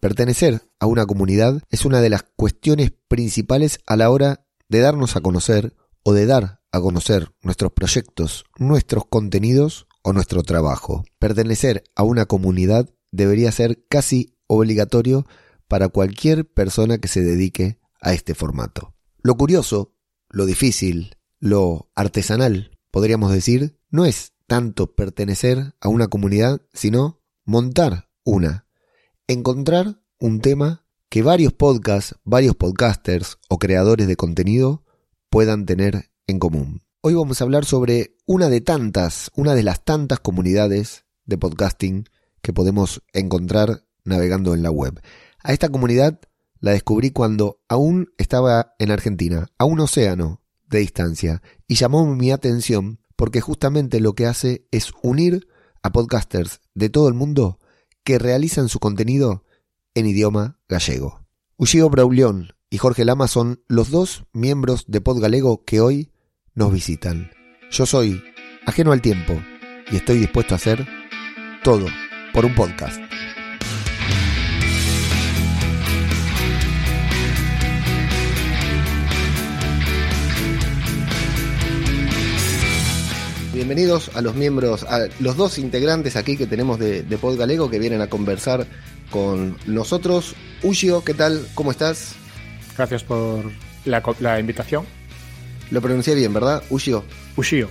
Pertenecer a una comunidad es una de las cuestiones principales a la hora de darnos a conocer o de dar a conocer nuestros proyectos, nuestros contenidos o nuestro trabajo. Pertenecer a una comunidad debería ser casi obligatorio para cualquier persona que se dedique a este formato. Lo curioso, lo difícil, lo artesanal, podríamos decir, no es tanto pertenecer a una comunidad, sino montar una encontrar un tema que varios podcasts, varios podcasters o creadores de contenido puedan tener en común. Hoy vamos a hablar sobre una de tantas, una de las tantas comunidades de podcasting que podemos encontrar navegando en la web. A esta comunidad la descubrí cuando aún estaba en Argentina, a un océano de distancia, y llamó mi atención porque justamente lo que hace es unir a podcasters de todo el mundo que realizan su contenido en idioma gallego. Ushio Braulión y Jorge Lama son los dos miembros de Pod Galego que hoy nos visitan. Yo soy ajeno al tiempo y estoy dispuesto a hacer todo por un podcast. Bienvenidos a los miembros, a los dos integrantes aquí que tenemos de, de Pod Galego que vienen a conversar con nosotros. Ushio, ¿qué tal? ¿Cómo estás? Gracias por la, invitación. Lo pronuncié bien, ¿verdad? Ushio. Ushio.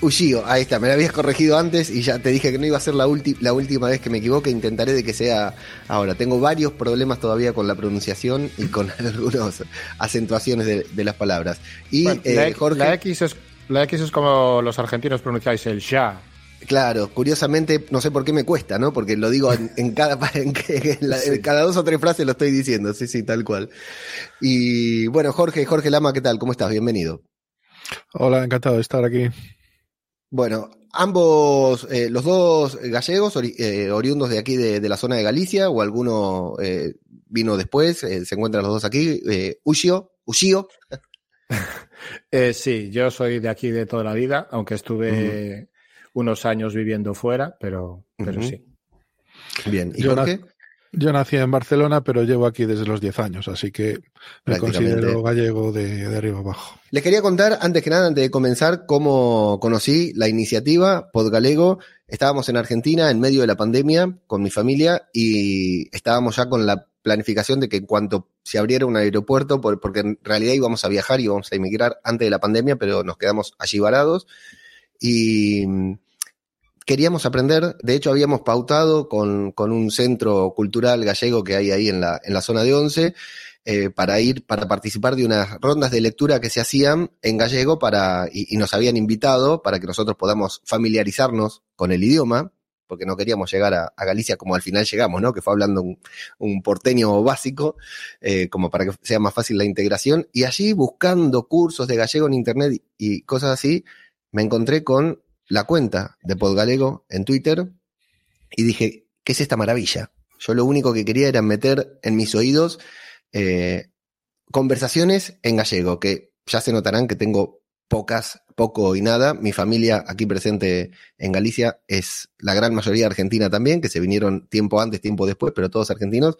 Ushio, ahí está, me lo habías corregido antes y ya te dije que no iba a ser la, la última vez que me equivoque, intentaré de que sea ahora. Tengo varios problemas todavía con la pronunciación y con algunas acentuaciones de, las palabras. Y eh, Jorge... la X es la X es como los argentinos pronunciáis el ya. Claro, curiosamente, no sé por qué me cuesta, ¿no? Porque lo digo en, cada, en, cada dos o tres frases lo estoy diciendo, sí, sí, tal cual. Y bueno, Jorge, Jorge Lama, ¿qué tal? ¿Cómo estás? Bienvenido. Hola, encantado de estar aquí. Bueno, ambos, eh, los dos gallegos, eh, oriundos de aquí de, la zona de Galicia, o alguno eh, vino después, se encuentran los dos aquí, Ushio, Ushio. Eh, sí, yo soy de aquí de toda la vida, aunque estuve unos años viviendo fuera, pero, pero sí. Bien, ¿y yo, yo nací en Barcelona, pero llevo aquí desde los 10 años, así que me considero gallego de, de, arriba abajo. Les quería contar, antes que nada, antes de comenzar, cómo conocí la iniciativa Podgalego. Estábamos en Argentina en medio de la pandemia con mi familia y estábamos ya con la planificación de que en cuanto se abriera un aeropuerto, porque en realidad íbamos a viajar y íbamos a emigrar antes de la pandemia, pero nos quedamos allí varados. Y mm, queríamos aprender, de hecho habíamos pautado con, un centro cultural gallego que hay ahí en la, en la zona de Once, eh, para ir, para participar de unas rondas de lectura que se hacían en gallego para, y, nos habían invitado para que nosotros podamos familiarizarnos con el idioma porque no queríamos llegar a, Galicia como al final llegamos, ¿no? Que fue hablando un, porteño básico, eh, como para que sea más fácil la integración. Y allí, buscando cursos de gallego en internet y, cosas así, me encontré con la cuenta de Podgalego en Twitter y dije, ¿qué es esta maravilla? Yo lo único que quería era meter en mis oídos eh, conversaciones en gallego, que ya se notarán que tengo pocas, poco y nada. Mi familia aquí presente en Galicia es la gran mayoría argentina también, que se vinieron tiempo antes, tiempo después, pero todos argentinos.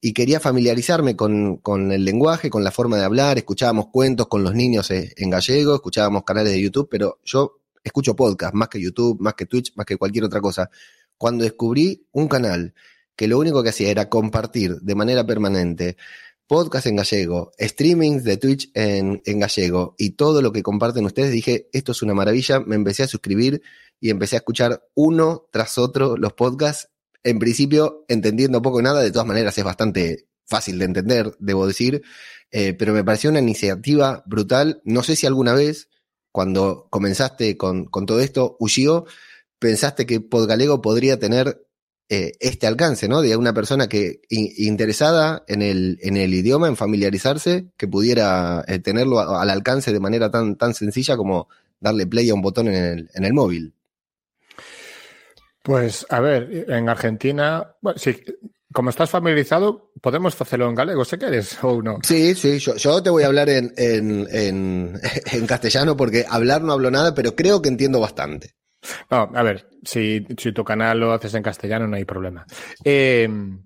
Y quería familiarizarme con, con el lenguaje, con la forma de hablar. Escuchábamos cuentos con los niños eh, en gallego, escuchábamos canales de YouTube, pero yo escucho podcast más que YouTube, más que Twitch, más que cualquier otra cosa. Cuando descubrí un canal que lo único que hacía era compartir de manera permanente podcast en gallego, streamings de Twitch en, gallego y todo lo que comparten ustedes, dije, esto es una maravilla, me empecé a suscribir y empecé a escuchar uno tras otro los podcasts, en principio entendiendo poco y nada, de todas maneras es bastante fácil de entender, debo decir, eh, pero me pareció una iniciativa brutal, no sé si alguna vez, cuando comenzaste con, con todo esto, Ushio, pensaste que Podgalego podría tener eh, este alcance, ¿no? De una persona que interesada en el, en el idioma, en familiarizarse, que pudiera eh, tenerlo al alcance de manera tan, tan sencilla como darle play a un botón en el, en el móvil. Pues a ver, en Argentina, bueno, sí, como estás familiarizado, podemos hacerlo en galego si quieres o no. Sí, sí, yo, yo te voy a hablar en, en, en, en, castellano porque hablar no hablo nada, pero creo que entiendo bastante. No, a ver, si, tu canal lo haces en castellano no hay problema. Em,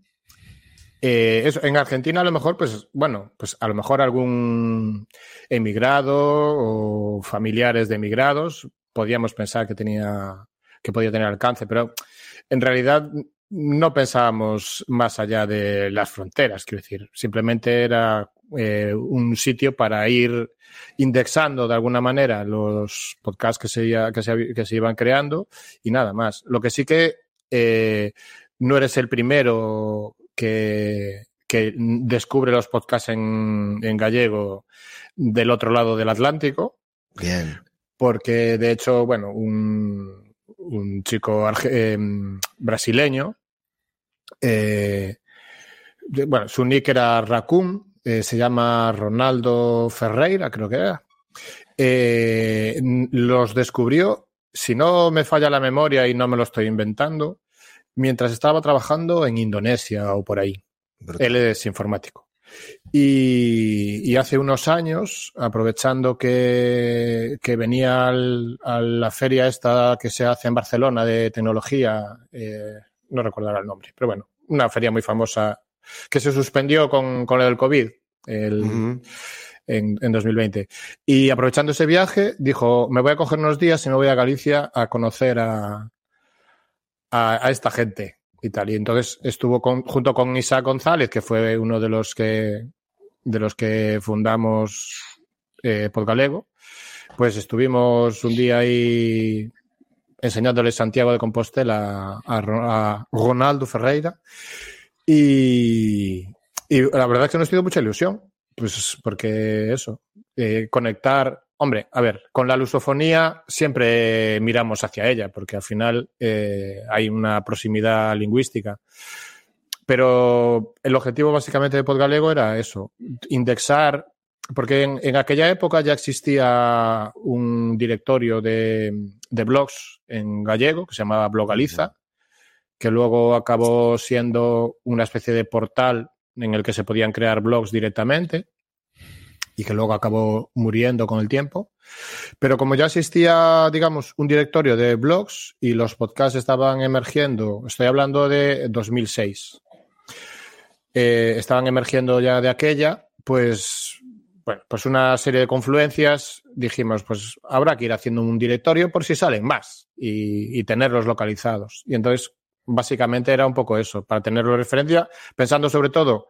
eh, eso, en Argentina a lo mejor, pues, bueno, pues a lo mejor algún emigrado o familiares de emigrados podíamos pensar que tenía, que podía tener alcance, pero en realidad no pensábamos más allá de las fronteras, quiero decir, simplemente era eh, un sitio para ir indexando de alguna manera los podcasts que se, que se, que se iban creando y nada más. Lo que sí que eh, no eres el primero que, que descubre los podcasts en, en, gallego del otro lado del Atlántico. Bien. Porque, de hecho, bueno, un, un chico eh, brasileño, eh, bueno, su nick era Raccoon, eh, se llama Ronaldo Ferreira, creo que era. Eh, los descubrió, si no me falla la memoria y no me lo estoy inventando, mientras estaba trabajando en Indonesia o por ahí. Brutal. Él es informático. Y, y, hace unos años, aprovechando que, que venía al, a la feria esta que se hace en Barcelona de tecnología, eh, no recordará el nombre, pero bueno, una feria muy famosa que se suspendió con, con el COVID el, uh -huh. en, en 2020. Y aprovechando ese viaje, dijo, me voy a coger unos días y me voy a Galicia a conocer a, a, a esta gente y tal. Y entonces estuvo con, junto con Isaac González, que fue uno de los que, de los que fundamos eh, Podgalego, pues estuvimos un día ahí enseñándole Santiago de Compostela a, a Ronaldo Ferreira y, la verdad es que nos ha sido mucha ilusión, pues porque eso, eh, conectar Hombre, a ver, con la lusofonía siempre miramos hacia ella, porque al final eh, hay una proximidad lingüística. Pero el objetivo básicamente de Podgalego era eso, indexar, porque en, en aquella época ya existía un directorio de, blogs en gallego que se llamaba Blogaliza, que luego acabó siendo una especie de portal en el que se podían crear blogs directamente y que luego acabó muriendo con el tiempo. Pero como ya existía, digamos, un directorio de blogs y los podcasts estaban emergiendo, estoy hablando de 2006, eh, estaban emergiendo ya de aquella, pues, bueno, pues una serie de confluencias, dijimos, pues habrá que ir haciendo un directorio por si salen más y, y tenerlos localizados. Y entonces, básicamente era un poco eso, para tenerlo de referencia, pensando sobre todo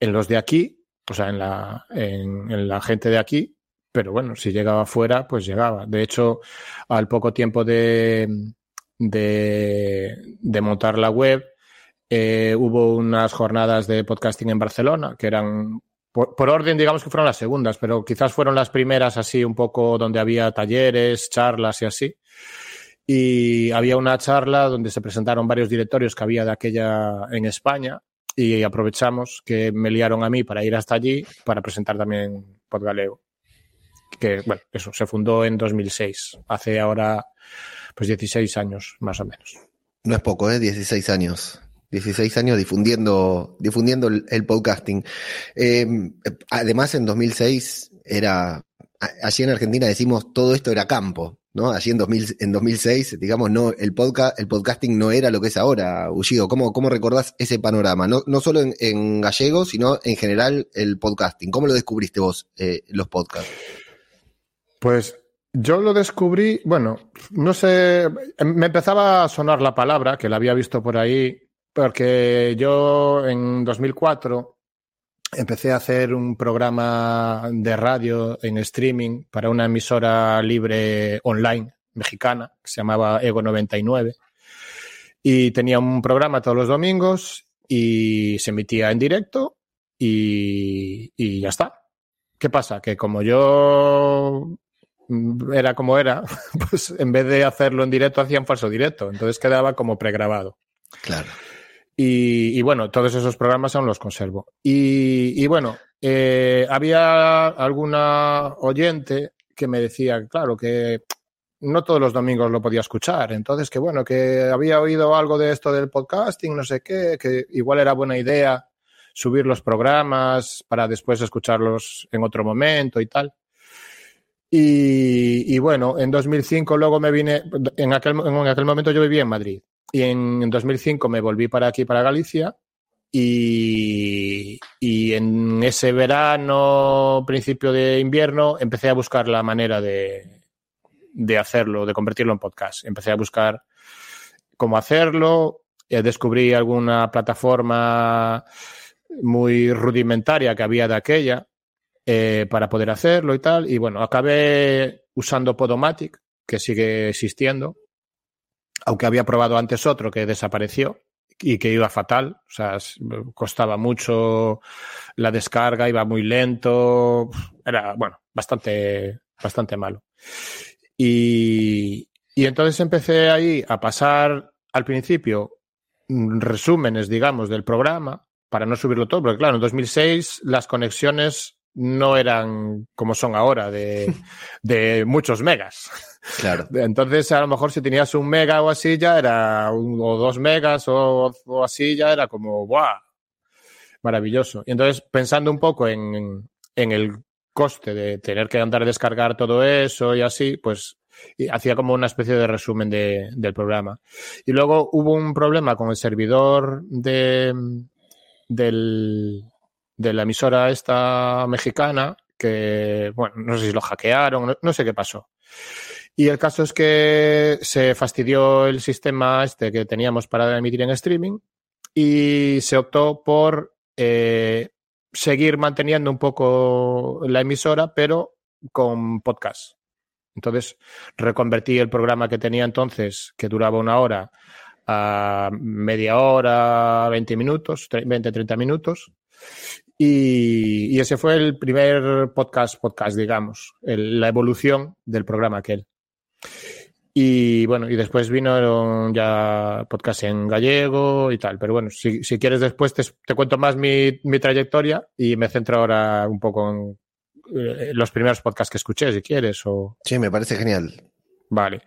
en los de aquí, o sea, en la, en, en, la gente de aquí, pero bueno, si llegaba fuera, pues llegaba. De hecho, al poco tiempo de, de, de montar la web, eh, hubo unas jornadas de podcasting en Barcelona, que eran, por, por, orden, digamos que fueron las segundas, pero quizás fueron las primeras así, un poco donde había talleres, charlas y así. Y había una charla donde se presentaron varios directorios que había de aquella en España y aprovechamos que me liaron a mí para ir hasta allí para presentar también Podgaleo. Que, bueno, eso, se fundó en 2006, hace ahora pues 16 años más o menos. No es poco, ¿eh? 16 años. 16 años difundiendo, difundiendo el, podcasting. Eh, además, en 2006 era, allí en Argentina decimos todo esto era campo. ¿No? Allí en, 2000, en 2006, digamos, no, el, podcast, el podcasting no era lo que es ahora, Ullido. ¿Cómo, cómo recordás ese panorama? No, no solo en, gallego, sino en general el podcasting. ¿Cómo lo descubriste vos, eh, los podcasts? Pues yo lo descubrí, bueno, no sé, me empezaba a sonar la palabra, que la había visto por ahí, porque yo en 2004 empecé a hacer un programa de radio en streaming para una emisora libre online mexicana que se llamaba Ego 99 y tenía un programa todos los domingos y se emitía en directo y, y ya está. ¿Qué pasa? Que como yo era como era, pues en vez de hacerlo en directo hacía un falso directo, entonces quedaba como pregrabado. Claro. Y, bueno, todos esos programas aún los conservo. Y, bueno, eh, había alguna oyente que me decía, claro, que no todos los domingos lo podía escuchar. Entonces, que bueno, que había oído algo de esto del podcasting, no sé qué, que igual era buena idea subir los programas para después escucharlos en otro momento y tal. Y, y bueno, en 2005 luego me vine, en aquel, en aquel momento yo vivía en Madrid y en 2005 me volví para aquí, para Galicia, Y, en ese verano, principio de invierno, empecé a buscar la manera de, de hacerlo, de convertirlo en podcast. Empecé a buscar cómo hacerlo, eh, descubrí alguna plataforma muy rudimentaria que había de aquella eh, para poder hacerlo y tal. Y bueno, acabé usando Podomatic, que sigue existiendo, aunque había probado antes otro que desapareció y que iba fatal, o sea, costaba mucho la descarga, iba muy lento, era, bueno, bastante, bastante malo. Y, y entonces empecé ahí a pasar al principio resúmenes, digamos, del programa para no subirlo todo, porque claro, en 2006 las conexiones no eran como son ahora, de, de muchos megas. Claro. Entonces, a lo mejor si tenías un mega o así, ya era, o dos megas o, así, ya era como, ¡guau! Maravilloso. Y entonces, pensando un poco en, en el coste de tener que andar a descargar todo eso y así, pues hacía como una especie de resumen de, del programa. Y luego hubo un problema con el servidor de, del, de la emisora esta mexicana, que, bueno, no sé si lo hackearon, no, sé qué pasó. Y el caso es que se fastidió el sistema este que teníamos para emitir en streaming y se optó por eh, seguir manteniendo un poco la emisora, pero con podcast. Entonces, reconvertí el programa que tenía entonces, que duraba una hora, a media hora, 20 minutos, 20, 30 minutos. Y, ese fue el primer podcast, podcast, digamos, la evolución del programa aquel. Y bueno, y después vino ya podcast en gallego y tal. Pero bueno, si, quieres después te, cuento más mi, mi, trayectoria y me centro ahora un poco en eh, los primeros podcasts que escuché, si quieres. O... Sí, me parece genial. Vale.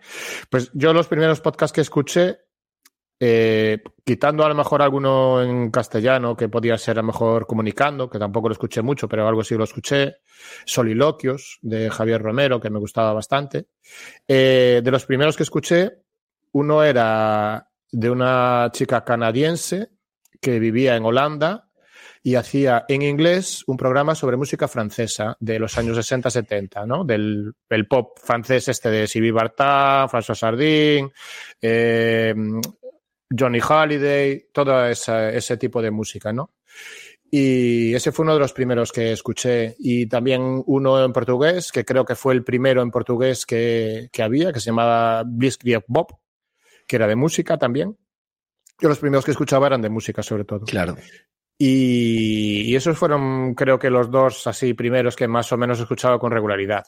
Pues yo los primeros podcasts que escuché eh, quitando a lo mejor alguno en castellano que podía ser a lo mejor comunicando, que tampoco lo escuché mucho, pero algo sí lo escuché. Soliloquios de Javier Romero, que me gustaba bastante. Eh, de los primeros que escuché, uno era de una chica canadiense que vivía en Holanda y hacía en inglés un programa sobre música francesa de los años 60-70, ¿no? Del pop francés este de Sylvie Vartan, François Sardin, eh, Johnny Holiday, todo ese tipo de música, ¿no? Y ese fue uno de los primeros que escuché. Y también uno en portugués, que creo que fue el primero en portugués que, había, que se llamaba Blitzkrieg Bob, que era de música también. Yo los primeros que escuchaba eran de música, sobre todo. Claro. Y, y esos fueron, creo que los dos así primeros que más o menos he escuchado con regularidad.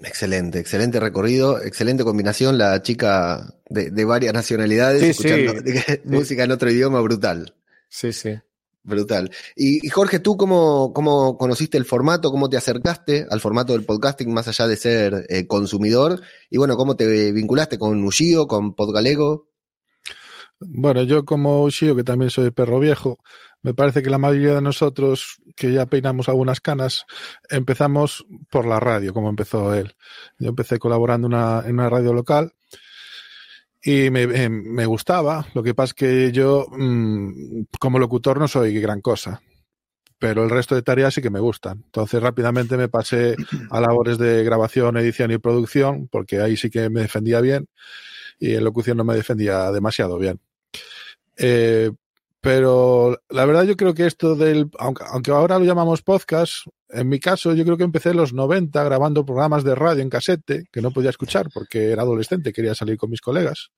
Excelente, excelente recorrido, excelente combinación, la chica de, varias nacionalidades escuchando música en otro idioma, brutal. Sí, sí. Brutal. Y, Jorge, ¿tú cómo, cómo, conociste el formato? ¿Cómo te acercaste al formato del podcasting más allá de ser eh, consumidor? Y bueno, ¿cómo te vinculaste con Ushio, con Podgalego? Bueno, yo como Ushio, que también soy perro viejo, me parece que la mayoría de nosotros que ya peinamos algunas canas, empezamos por la radio, como empezó él. Yo empecé colaborando en una radio local y me, eh, me, gustaba. Lo que pasa es que yo, mm, como locutor, no soy gran cosa. Pero el resto de tareas sí que me gustan. Entonces rápidamente me pasé a labores de grabación, edición y producción, porque ahí sí que me defendía bien y en locución no me defendía demasiado bien. Eh, pero la verdad yo creo que esto del, aunque, aunque ahora lo llamamos podcast, en mi caso yo creo que empecé en los 90 grabando programas de radio en casete que no podía escuchar porque era adolescente, quería salir con mis colegas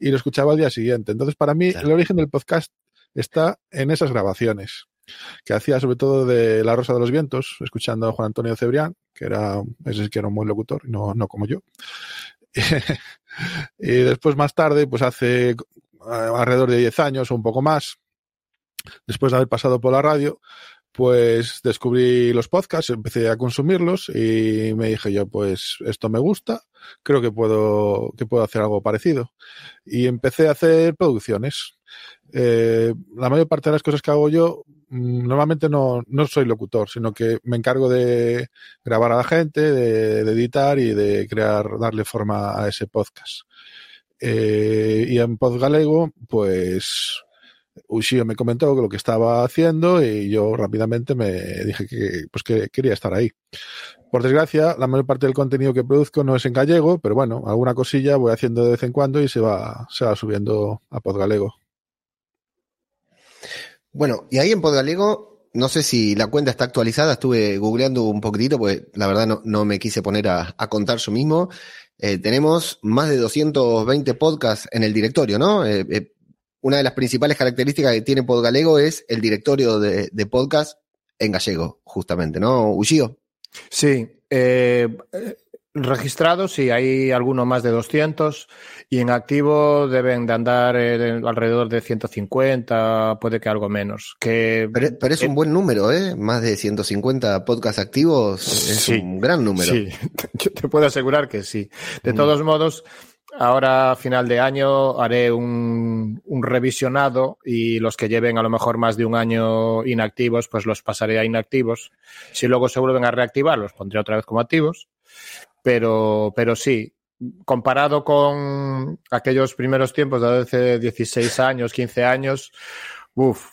y lo escuchaba al día siguiente. Entonces para mí el origen del podcast está en esas grabaciones que hacía sobre todo de La Rosa de los Vientos, escuchando a Juan Antonio Cebrián, que era, ese que era un buen locutor, no, no como yo. y después más tarde, pues hace alrededor de 10 años o un poco más, después de haber pasado por la radio, pues descubrí los podcasts, empecé a consumirlos y me dije yo, pues esto me gusta, creo que puedo, que puedo hacer algo parecido. Y empecé a hacer producciones. Eh, la mayor parte de las cosas que hago yo, mm, normalmente no, no soy locutor, sino que me encargo de grabar a la gente, de, de editar y de crear, darle forma a ese podcast. Eh, y en Podgalego, pues Ushio me comentó lo que estaba haciendo y yo rápidamente me dije que, pues que quería estar ahí. Por desgracia, la mayor parte del contenido que produzco no es en gallego, pero bueno, alguna cosilla voy haciendo de vez en cuando y se va, se va subiendo a Podgalego. Bueno, y ahí en Podgalego, no sé si la cuenta está actualizada, estuve googleando un poquitito, porque la verdad no, no me quise poner a, a contar yo mismo. Eh, tenemos más de 220 podcasts en el directorio, ¿no? Eh, eh, una de las principales características que tiene Podgalego es el directorio de, de podcast en gallego, justamente, ¿no, Ushio? Sí, registrados sí, hay alguno más de 200 y en activo deben de andar eh, alrededor de 150, puede que algo menos. Que, pero, pero es eh, un buen número, ¿eh? Más de 150 podcasts activos es Sí, un gran número. Sí, yo te puedo asegurar que sí. De Mm. todos modos, ahora a final de año haré un, un revisionado y los que lleven a lo mejor más de un año inactivos, pues los pasaré a inactivos. Si luego se vuelven a reactivar, los pondré otra vez como activos. Pero, pero sí, comparado con aquellos primeros tiempos de hace 16 años, 15 años, uff,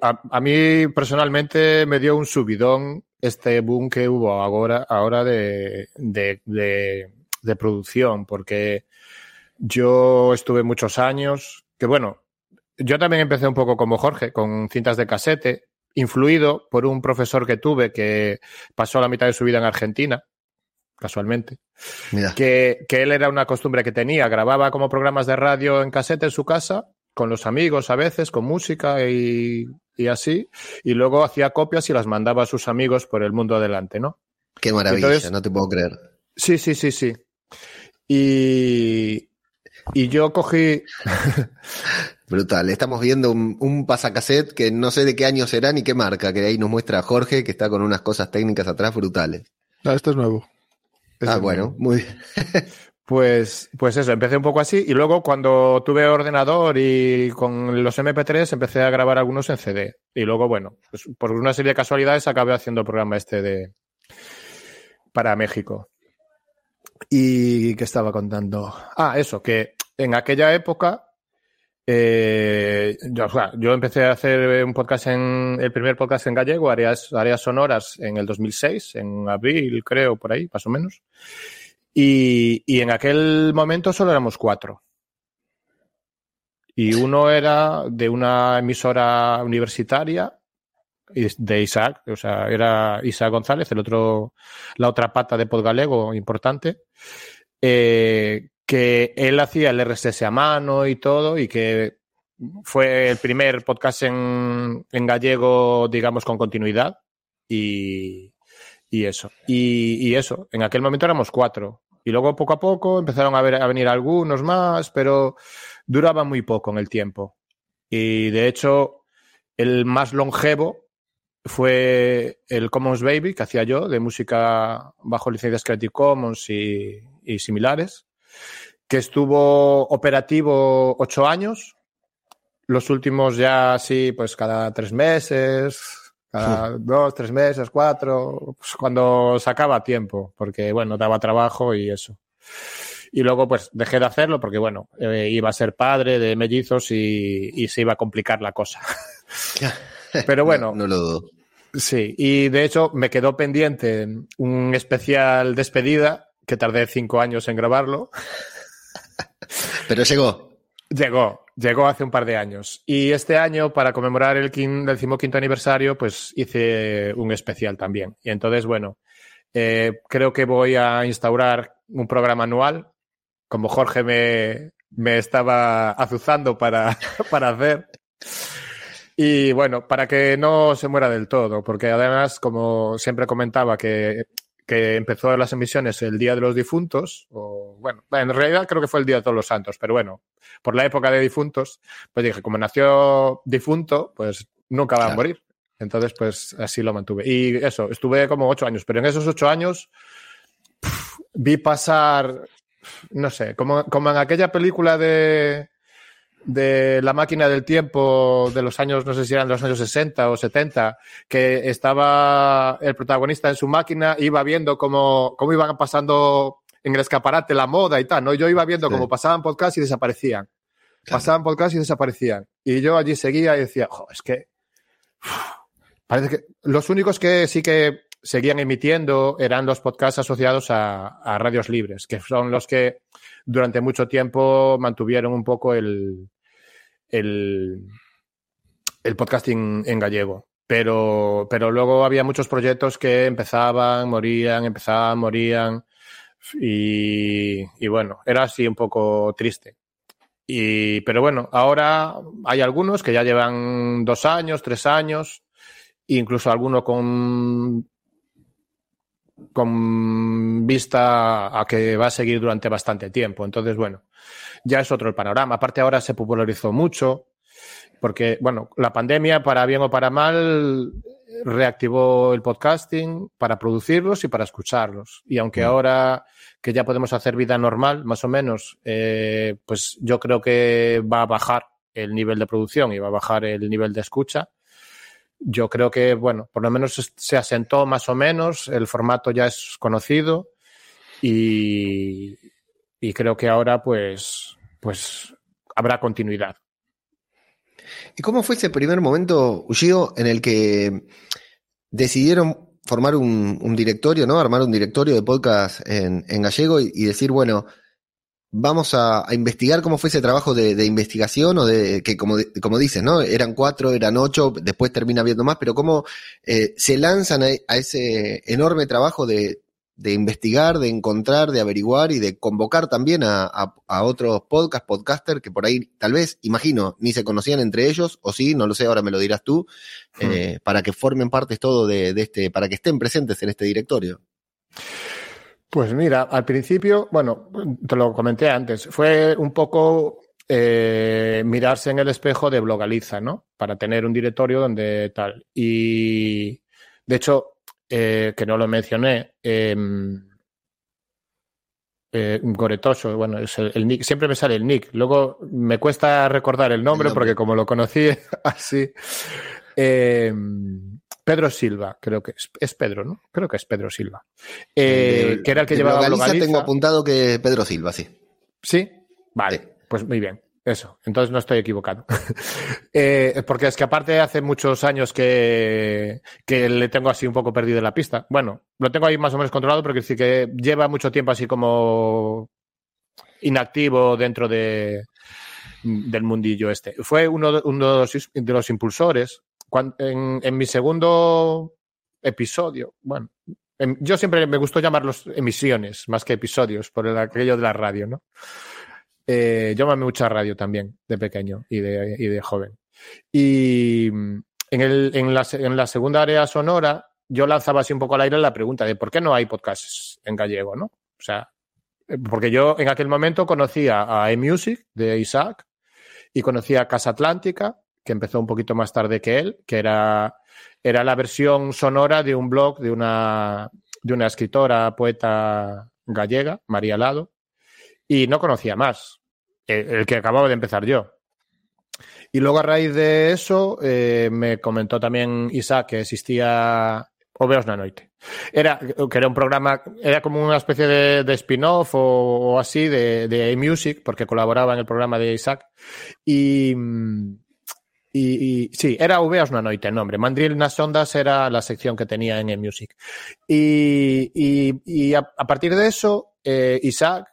a mí personalmente me dio un subidón este boom que hubo ahora, ahora de, de, de, de producción, porque yo estuve muchos años, que bueno, yo también empecé un poco como Jorge, con cintas de casete, influido por un profesor que tuve que pasó la mitad de su vida en Argentina, casualmente Mira, que, que él era una costumbre que tenía, grababa como programas de radio en casete en su casa, con los amigos a veces, con música y, y así, y luego hacía copias y las mandaba a sus amigos por el mundo adelante, ¿no? qué maravilla, entonces- no te puedo creer. Sí, sí, sí, sí. Y, y yo cogí, Brutal. Estamos viendo un, un pasacassette que no sé de qué año será ni qué marca, que ahí nos muestra Jorge, que está con unas cosas técnicas atrás brutales. Ah, esto es nuevo. Ah, bueno, muy bien. Pues, pues eso, empecé un poco así y luego cuando tuve ordenador y con los MP3 empecé a grabar algunos en CD. Y luego, bueno, pues por una serie de casualidades acabé haciendo el programa este de para México. ¿Y qué estaba contando? Ah, eso, que en aquella época eh, yo, empecé a hacer un podcast en el primer podcast en gallego, áreas, áreas sonoras, en el 2006, en abril, creo, por ahí, más o menos. Y, en aquel momento solo éramos cuatro. Y uno era de una emisora universitaria de Isaac, o sea, era Isaac González, el otro, la otra pata de Podgalego importante, eh, que él hacía el RSS a mano y todo, y que fue el primer podcast en, gallego, digamos, con continuidad. Y, eso. Y, eso, en aquel momento éramos cuatro. Y luego poco a poco empezaron a, ver, a venir algunos más, pero duraba muy poco en el tiempo. Y de hecho, el más longevo fue el Commons Baby que hacía yo, de música bajo licencias Creative Commons y similares, que estuvo operativo ocho años. Los últimos ya sí, pues cada tres meses, cada dos, tres meses, cuatro, pues cuando sacaba tiempo, porque bueno, daba trabajo y eso. Y luego pues dejé de hacerlo porque bueno, eh, iba a ser padre de mellizos y, y se iba a complicar la cosa. Pero bueno, No, no lo dudo. Sí, y de hecho me quedó pendiente un especial despedida que tardé cinco años en grabarlo. Pero llegó. Llegó, llegó hace un par de años. Y este año, para conmemorar el quin- decimoquinto aniversario, pues hice un especial también. Y entonces, bueno, eh, creo que voy a instaurar un programa anual, como Jorge me, me estaba azuzando para, para hacer. Y bueno, para que no se muera del todo, porque además, como siempre comentaba, que, que empezó las emisiones el Día de los Difuntos, o bueno, en realidad creo que fue el Día de Todos los Santos, pero bueno, por la época de difuntos, pues dije, como nació difunto, pues nunca va a morir. Entonces, pues así lo mantuve. Y eso, estuve como ocho años, pero en esos ocho años vi pasar, no sé, como, como en aquella película de, de La máquina del tiempo de los años, no sé si eran los años 60 o 70, que estaba el protagonista en su máquina, iba viendo cómo, cómo iban pasando en el escaparate la moda y tal, ¿no? Yo iba viendo Sí. cómo pasaban podcasts y desaparecían. Pasaban podcast y desaparecían. Y yo allí seguía y decía, jo, es que. parece que. Los únicos que sí que seguían emitiendo eran los podcasts asociados a, radios libres, que son los que durante mucho tiempo mantuvieron un poco el, el, el podcasting en gallego. Pero, pero luego había muchos proyectos que empezaban, morían, empezaban, morían. Y, y bueno, era así un poco triste. Y, pero bueno, ahora hay algunos que ya llevan dos años, tres años, incluso alguno con con vista a que va a seguir durante bastante tiempo. Entonces, bueno, ya es otro el panorama. Aparte, ahora se popularizó mucho, porque, bueno, la pandemia, para bien o para mal, reactivó el podcasting para producirlos y para escucharlos. Y aunque mm. ahora que ya podemos hacer vida normal, más o menos, eh, pues yo creo que va a bajar el nivel de producción y va a bajar el nivel de escucha yo creo que, bueno, por lo menos se asentó más o menos, el formato ya es conocido y, y creo que ahora pues, pues habrá continuidad. ¿Y cómo fue ese primer momento, Ushio, en el que decidieron formar un, un, directorio, ¿no? Armar un directorio de podcast en, en gallego y, y, decir, bueno, vamos a, a, investigar cómo fue ese trabajo de, de investigación o de que como, como dices, ¿no? Eran cuatro, eran ocho, después termina viendo más, pero cómo eh, se lanzan a, a, ese enorme trabajo de, de, investigar, de encontrar, de averiguar y de convocar también a, a, otros podcast, podcaster que por ahí tal vez, imagino, ni se conocían entre ellos, o sí, no lo sé, ahora me lo dirás tú, hmm. eh, para que formen parte todo de, de este, para que estén presentes en este directorio. Pues mira, al principio, bueno, te lo comenté antes, fue un poco eh, mirarse en el espejo de Blogaliza, ¿no? Para tener un directorio donde tal. Y de hecho, eh, que no lo mencioné, eh, eh, Goretoso, bueno, es el, el, nick, siempre me sale el nick. Luego me cuesta recordar el nombre, el nombre. porque como lo conocí así. Eh, Pedro Silva, creo que es, es, Pedro, ¿no? Creo que es Pedro Silva. Eh, que era el que llevaba Blogaliza, Blogaliza. tengo apuntado que Pedro Silva, sí. ¿Sí? Vale, sí. pues muy bien. Eso, entonces no estoy equivocado. eh, porque es que aparte hace muchos años que, que, le tengo así un poco perdido la pista. Bueno, lo tengo ahí más o menos controlado porque sí que lleva mucho tiempo así como inactivo dentro de, del mundillo este. Fue uno de, uno de, los, de los impulsores en, en, mi segundo episodio, bueno, en, yo siempre me gustó llamarlos emisiones más que episodios por el, aquello de la radio, ¿no? Eh, yo mamé mucha radio también de pequeño y de, y de joven. Y en, el, en, la, en la segunda área sonora, yo lanzaba así un poco al aire la pregunta de por qué no hay podcasts en gallego, ¿no? O sea, porque yo en aquel momento conocía a eMusic de Isaac y conocía a Casa Atlántica que empezó un poquito más tarde que él, que era, era la versión sonora de un blog de una, de una escritora, poeta gallega, María Lado, y no conocía más, el, el que acababa de empezar yo. Y luego a raíz de eso eh, me comentó también Isaac que existía Oveos na Noite. Era, que era un programa, era como una especie de, de spin-off o, o, así de, de music porque colaboraba en el programa de Isaac. Y, y, sí, era Uveas una noite el nombre. Mandril nas ondas era la sección que tenía en el Music. Y, y, y a, partir de eso, eh, Isaac,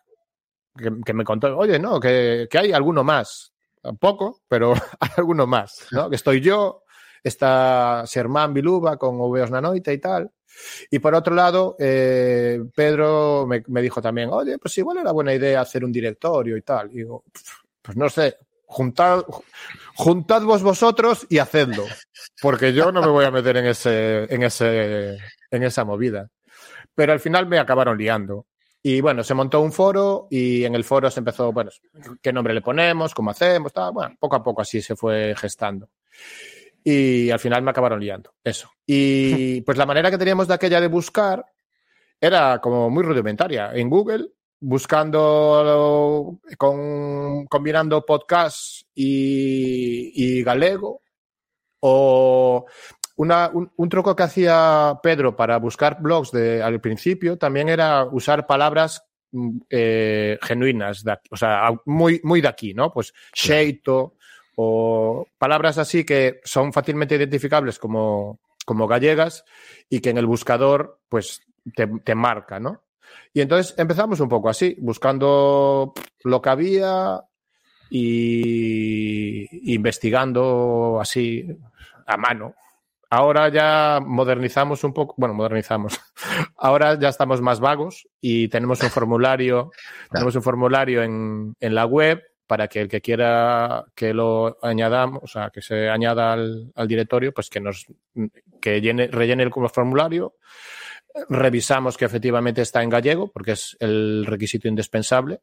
que, me contó, oye, no, que, que hay alguno más. Poco, pero hay alguno más, ¿no? Que estoy yo, está Sermán Biluba con Uveas una noite y tal. Y por otro lado, eh, Pedro me, me, dijo también, oye, pues igual era buena idea hacer un directorio y tal. Y digo, pues no sé, juntad, juntad vos vosotros y hacedlo, porque yo no me voy a meter en ese, en ese, en esa movida. Pero al final me acabaron liando. Y bueno, se montó un foro y en el foro se empezó, bueno, qué nombre le ponemos, cómo hacemos, tal. bueno, poco a poco así se fue gestando. Y al final me acabaron liando, eso. Y pues la manera que teníamos de aquella de buscar era como muy rudimentaria. En Google buscando, con, combinando podcast y, y galego, o una, un, un, truco que hacía Pedro para buscar blogs de, al principio también era usar palabras eh, genuinas, de o sea, muy, muy de aquí, ¿no? Pues xeito o palabras así que son fácilmente identificables como, como gallegas y que en el buscador, pues, te, te marca, ¿no? Y entonces empezamos un poco así, buscando lo que había y investigando así a mano. Ahora ya modernizamos un poco, bueno, modernizamos. Ahora ya estamos más vagos y tenemos un formulario, tenemos un formulario en, en, la web para que el que quiera que lo añadamos, o sea, que se añada al, al directorio, pues que nos que llene, rellene el formulario revisamos que efectivamente está en gallego, porque es el requisito indispensable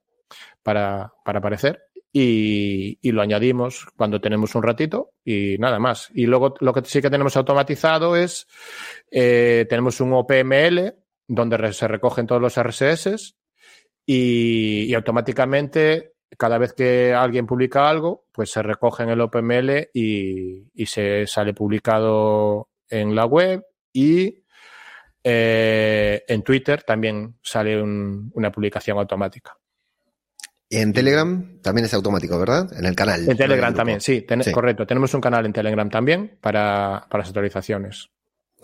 para, para aparecer, y, y, lo añadimos cuando tenemos un ratito y nada más. Y luego lo que sí que tenemos automatizado es, eh, tenemos un OPML donde se recogen todos los RSS y, automáticamente cada vez que alguien publica algo, pues se recoge en el OPML y, y se sale publicado en la web y eh, en Twitter también sale un, una publicación automática. En Telegram también es automático, ¿verdad? En el canal. En Telegram también, sí, ten, sí, correcto. Tenemos un canal en Telegram también para, para las actualizaciones.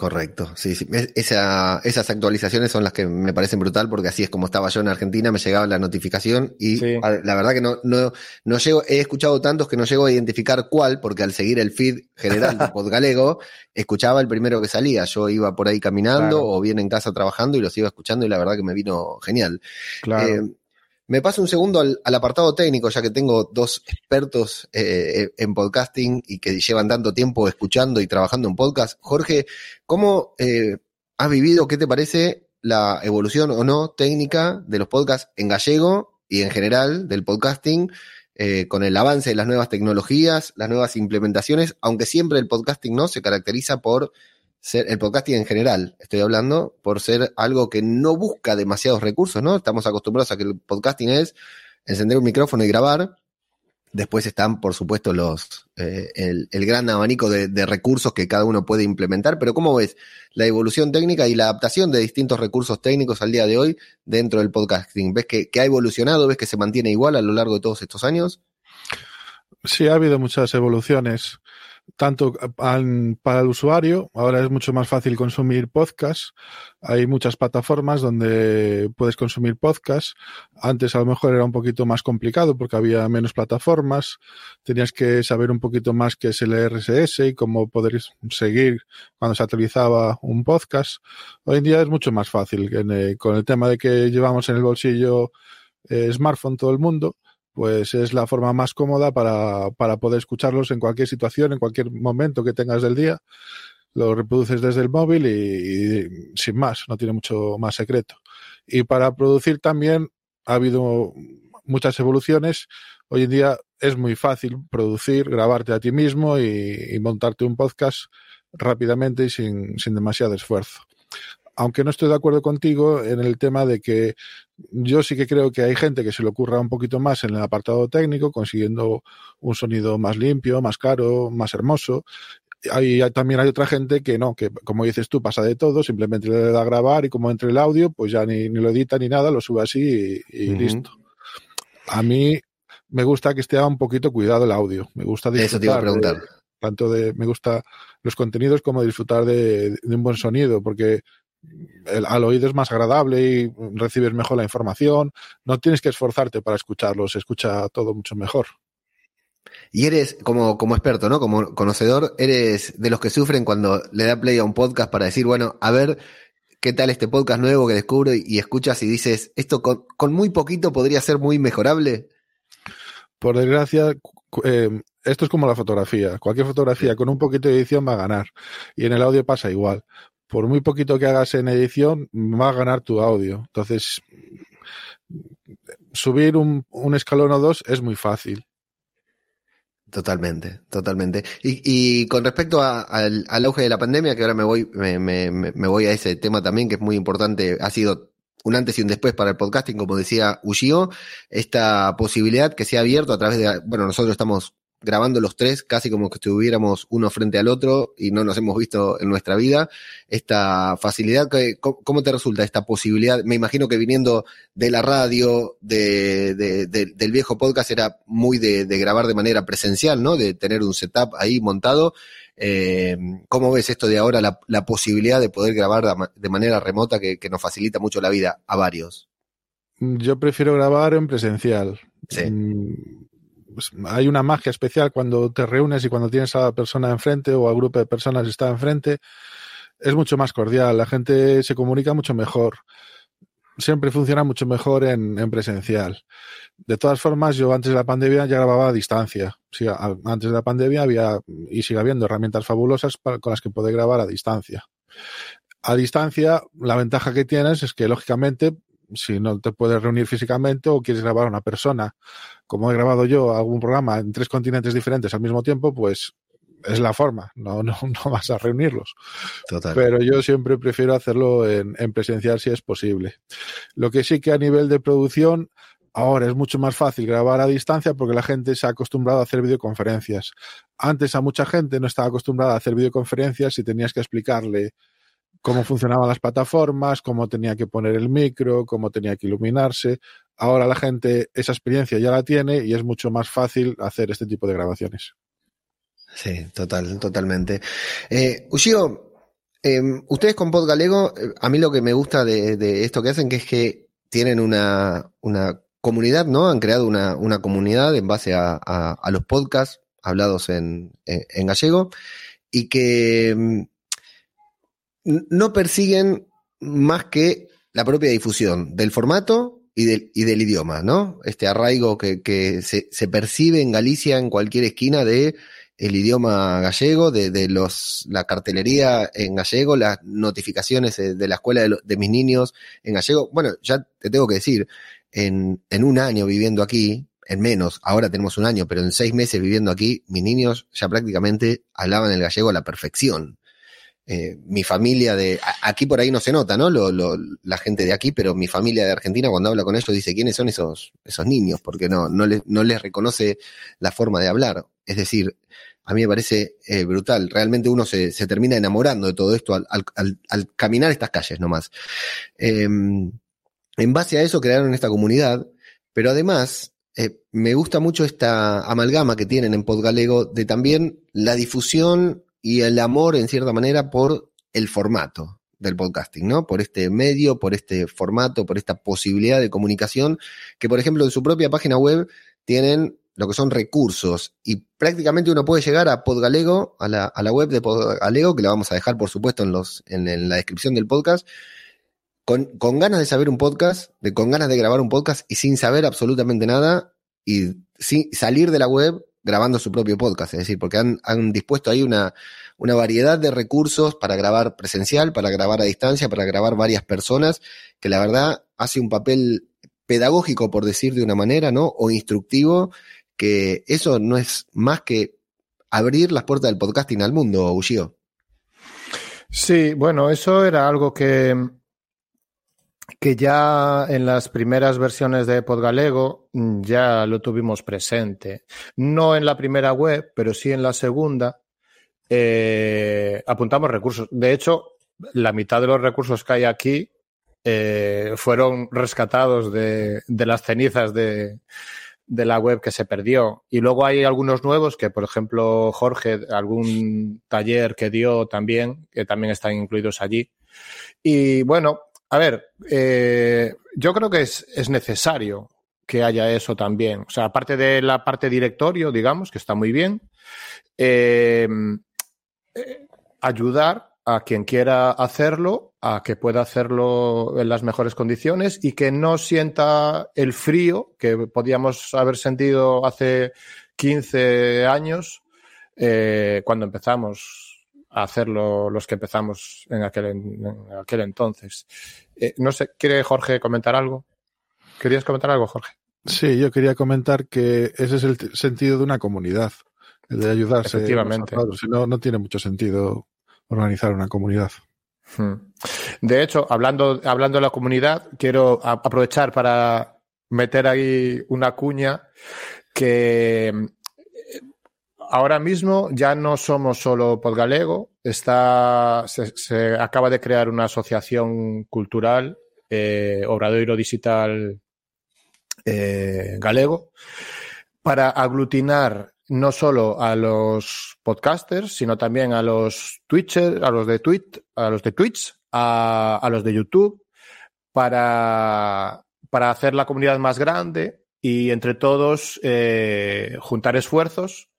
Correcto, sí, sí. Esa, esas actualizaciones son las que me parecen brutal porque así es como estaba yo en Argentina, me llegaba la notificación y sí. la verdad que no, no, no llego, he escuchado tantos que no llego a identificar cuál, porque al seguir el feed general de Podgalego, escuchaba el primero que salía. Yo iba por ahí caminando claro. o bien en casa trabajando y los iba escuchando y la verdad que me vino genial. Claro. Eh, me paso un segundo al, apartado técnico, ya que tengo dos expertos eh, en podcasting y que llevan tanto tiempo escuchando y trabajando en podcast. Jorge, ¿cómo eh, has vivido, qué te parece la evolución o no técnica de los podcasts en gallego y en general del podcasting eh, con el avance de las nuevas tecnologías, las nuevas implementaciones, aunque siempre el podcasting no se caracteriza por ser, el podcasting en general, estoy hablando, por ser algo que no busca demasiados recursos, ¿no? Estamos acostumbrados a que el podcasting es encender un micrófono y grabar. Después están, por supuesto, los eh, el, gran abanico de, de, recursos que cada uno puede implementar. Pero ¿cómo ves la evolución técnica y la adaptación de distintos recursos técnicos al día de hoy dentro del podcasting? ¿Ves que, que ha evolucionado? ¿Ves que se mantiene igual a lo largo de todos estos años? Sí, ha habido muchas evoluciones tanto para el usuario, ahora es mucho más fácil consumir podcasts. Hay muchas plataformas donde puedes consumir podcasts. Antes a lo mejor era un poquito más complicado porque había menos plataformas. Tenías que saber un poquito más qué es el RSS y cómo poder seguir cuando se actualizaba un podcast. Hoy en día es mucho más fácil. Con el tema de que llevamos en el bolsillo eh, smartphone todo el mundo, pues es la forma más cómoda para, para poder escucharlos en cualquier situación, en cualquier momento que tengas del día. Lo reproduces desde el móvil y, sin más, no tiene mucho más secreto. Y para producir también ha habido muchas evoluciones. Hoy en día es muy fácil producir, grabarte a ti mismo y, y montarte un podcast rápidamente y sin, sin demasiado esfuerzo aunque no estoy de acuerdo contigo en el tema de que yo sí que creo que hay gente que se le ocurra un poquito más en el apartado técnico, consiguiendo un sonido más limpio, más caro, más hermoso. Hay, también hay otra gente que no, que como dices tú, pasa de todo, simplemente le da a grabar y como entre el audio, pues ya ni, ni lo edita ni nada, lo sube así y, y uh -huh. listo. A mí me gusta que esté un poquito cuidado el audio. Me gusta disfrutar. Eso te iba a preguntar. De, tanto de, me gusta los contenidos como disfrutar de, de un buen sonido, porque el, al oído es más agradable y recibes mejor la información. No tienes que esforzarte para escucharlo, se escucha todo mucho mejor. Y eres, como, como experto, ¿no? Como conocedor, eres de los que sufren cuando le da play a un podcast para decir, bueno, a ver qué tal este podcast nuevo que descubro y, y escuchas y dices, esto con, con, muy poquito podría ser muy mejorable. Por desgracia, eh, esto es como la fotografía. Cualquier fotografía con un poquito de edición va a ganar. Y en el audio pasa igual por muy poquito que hagas en edición, va a ganar tu audio. Entonces, subir un, escalón o dos es muy fácil. Totalmente, totalmente. Y, con respecto al, auge de la pandemia, que ahora me voy, me, me, me, voy a ese tema también, que es muy importante, ha sido un antes y un después para el podcasting, como decía Ushio, esta posibilidad que se ha abierto a través de, bueno, nosotros estamos grabando los tres, casi como que estuviéramos uno frente al otro y no nos hemos visto en nuestra vida. Esta facilidad, ¿cómo te resulta esta posibilidad? Me imagino que viniendo de la radio, de, del viejo podcast, era muy de, grabar de manera presencial, ¿no? De tener un setup ahí montado. Eh, ¿Cómo ves esto de ahora, la, posibilidad de poder grabar de manera remota que, que nos facilita mucho la vida a varios? Yo prefiero grabar en presencial. Sí. Pues, hay una magia especial cuando te reúnes y cuando tienes a la persona enfrente o al grupo de personas está enfrente. Es mucho más cordial, la gente se comunica mucho mejor. Siempre funciona mucho mejor en, presencial. De todas formas, yo antes de la pandemia ya grababa a distancia. Antes de la pandemia había y sigue habiendo herramientas fabulosas con las que poder grabar a distancia. A distancia, la ventaja que tienes es que, lógicamente, si no te puedes reunir físicamente o quieres grabar a una persona, como he grabado yo algún programa en tres continentes diferentes al mismo tiempo, pues es la forma, no, no, no vas a reunirlos. Total. Pero yo siempre prefiero hacerlo en, en presencial si es posible. Lo que sí que a nivel de producción, Ahora es mucho más fácil grabar a distancia porque la gente se ha acostumbrado a hacer videoconferencias. Antes a mucha gente no estaba acostumbrada a hacer videoconferencias y tenías que explicarle cómo funcionaban las plataformas, cómo tenía que poner el micro, cómo tenía que iluminarse. Ahora la gente esa experiencia ya la tiene y es mucho más fácil hacer este tipo de grabaciones. Sí, total, totalmente. Eh, Ushio, em, ustedes con Pod Galego, eh, a mí lo que me gusta de, esto que hacen que es que tienen una, comunidad, ¿no? Han creado una, comunidad en base a, los podcasts hablados en, en gallego y que em, no persiguen más que la propia difusión del formato y del, idioma, ¿no? Este arraigo que, se, percibe en Galicia en cualquier esquina de el idioma gallego, de, de los, la cartelería en gallego, las notificaciones de la escuela de, de, mis niños en gallego. Bueno, ya te tengo que decir, en, en un año viviendo aquí, en menos, ahora tenemos un año, pero en seis meses viviendo aquí, mis niños ya prácticamente hablaban el gallego a la perfección. Eh, mi familia de aquí por ahí no se nota, ¿no? Lo, la gente de aquí, pero mi familia de Argentina cuando habla con ellos dice quiénes son esos esos niños, porque no no les no les reconoce la forma de hablar. Es decir, a mí me parece eh, brutal. Realmente uno se, se, termina enamorando de todo esto al, al, caminar estas calles nomás. Eh, en base a eso crearon esta comunidad, pero además eh, me gusta mucho esta amalgama que tienen en Podgalego de también la difusión y el amor, en cierta manera, por el formato del podcasting, ¿no? Por este medio, por este formato, por esta posibilidad de comunicación, que por ejemplo en su propia página web tienen lo que son recursos y prácticamente uno puede llegar a Podgalego, a la, a la web de Podgalego, que la vamos a dejar por supuesto en, los, en, en la descripción del podcast, con, con, ganas de saber un podcast, de, con ganas de grabar un podcast y sin saber absolutamente nada y sin salir de la web grabando su propio podcast, es decir, porque han, dispuesto ahí una, una variedad de recursos para grabar presencial, para grabar a distancia, para grabar varias personas, que la verdad hace un papel pedagógico, por decir de una manera, ¿no? O instructivo, que eso no es más que abrir las puertas del podcasting al mundo, Ushio. Sí, bueno, eso era algo que, que ya en las primeras versiones de Podgalego mm, ya lo tuvimos presente. No en la primera web, pero sí en la segunda. Eh, apuntamos recursos. De hecho, la mitad de los recursos que hay aquí eh, fueron rescatados de, de las cenizas de, de, la web que se perdió. Y luego hay algunos nuevos que, por ejemplo, Jorge, algún taller que dio también, que también están incluidos allí. Y bueno, a ver, eh, yo creo que es, es, necesario que haya eso también. O sea, aparte de la parte directorio, digamos, que está muy bien, eh, eh, ayudar a quien quiera hacerlo, a que pueda hacerlo en las mejores condiciones y que no sienta el frío que podíamos haber sentido hace 15 años eh, cuando empezamos a hacerlo los que empezamos en aquel, en aquel entonces. Eh, no sé, ¿quiere Jorge comentar algo? ¿Querías comentar algo, Jorge? Sí, yo quería comentar que ese es el sentido de una comunidad, el de ayudarse. Efectivamente. Si no, no tiene mucho sentido organizar una comunidad. Hmm. De hecho, hablando, hablando de la comunidad, quiero aprovechar para meter ahí una cuña que ahora mismo ya no somos solo Podgalego, está, se, acaba de crear una asociación cultural, eh, Obradoiro Digital eh, Galego, para aglutinar no solo a los podcasters, sino también a los Twitchers, a los de Twitch, a los de Twitch, a, a los de YouTube, para, para hacer la comunidad más grande y entre todos eh, juntar esfuerzos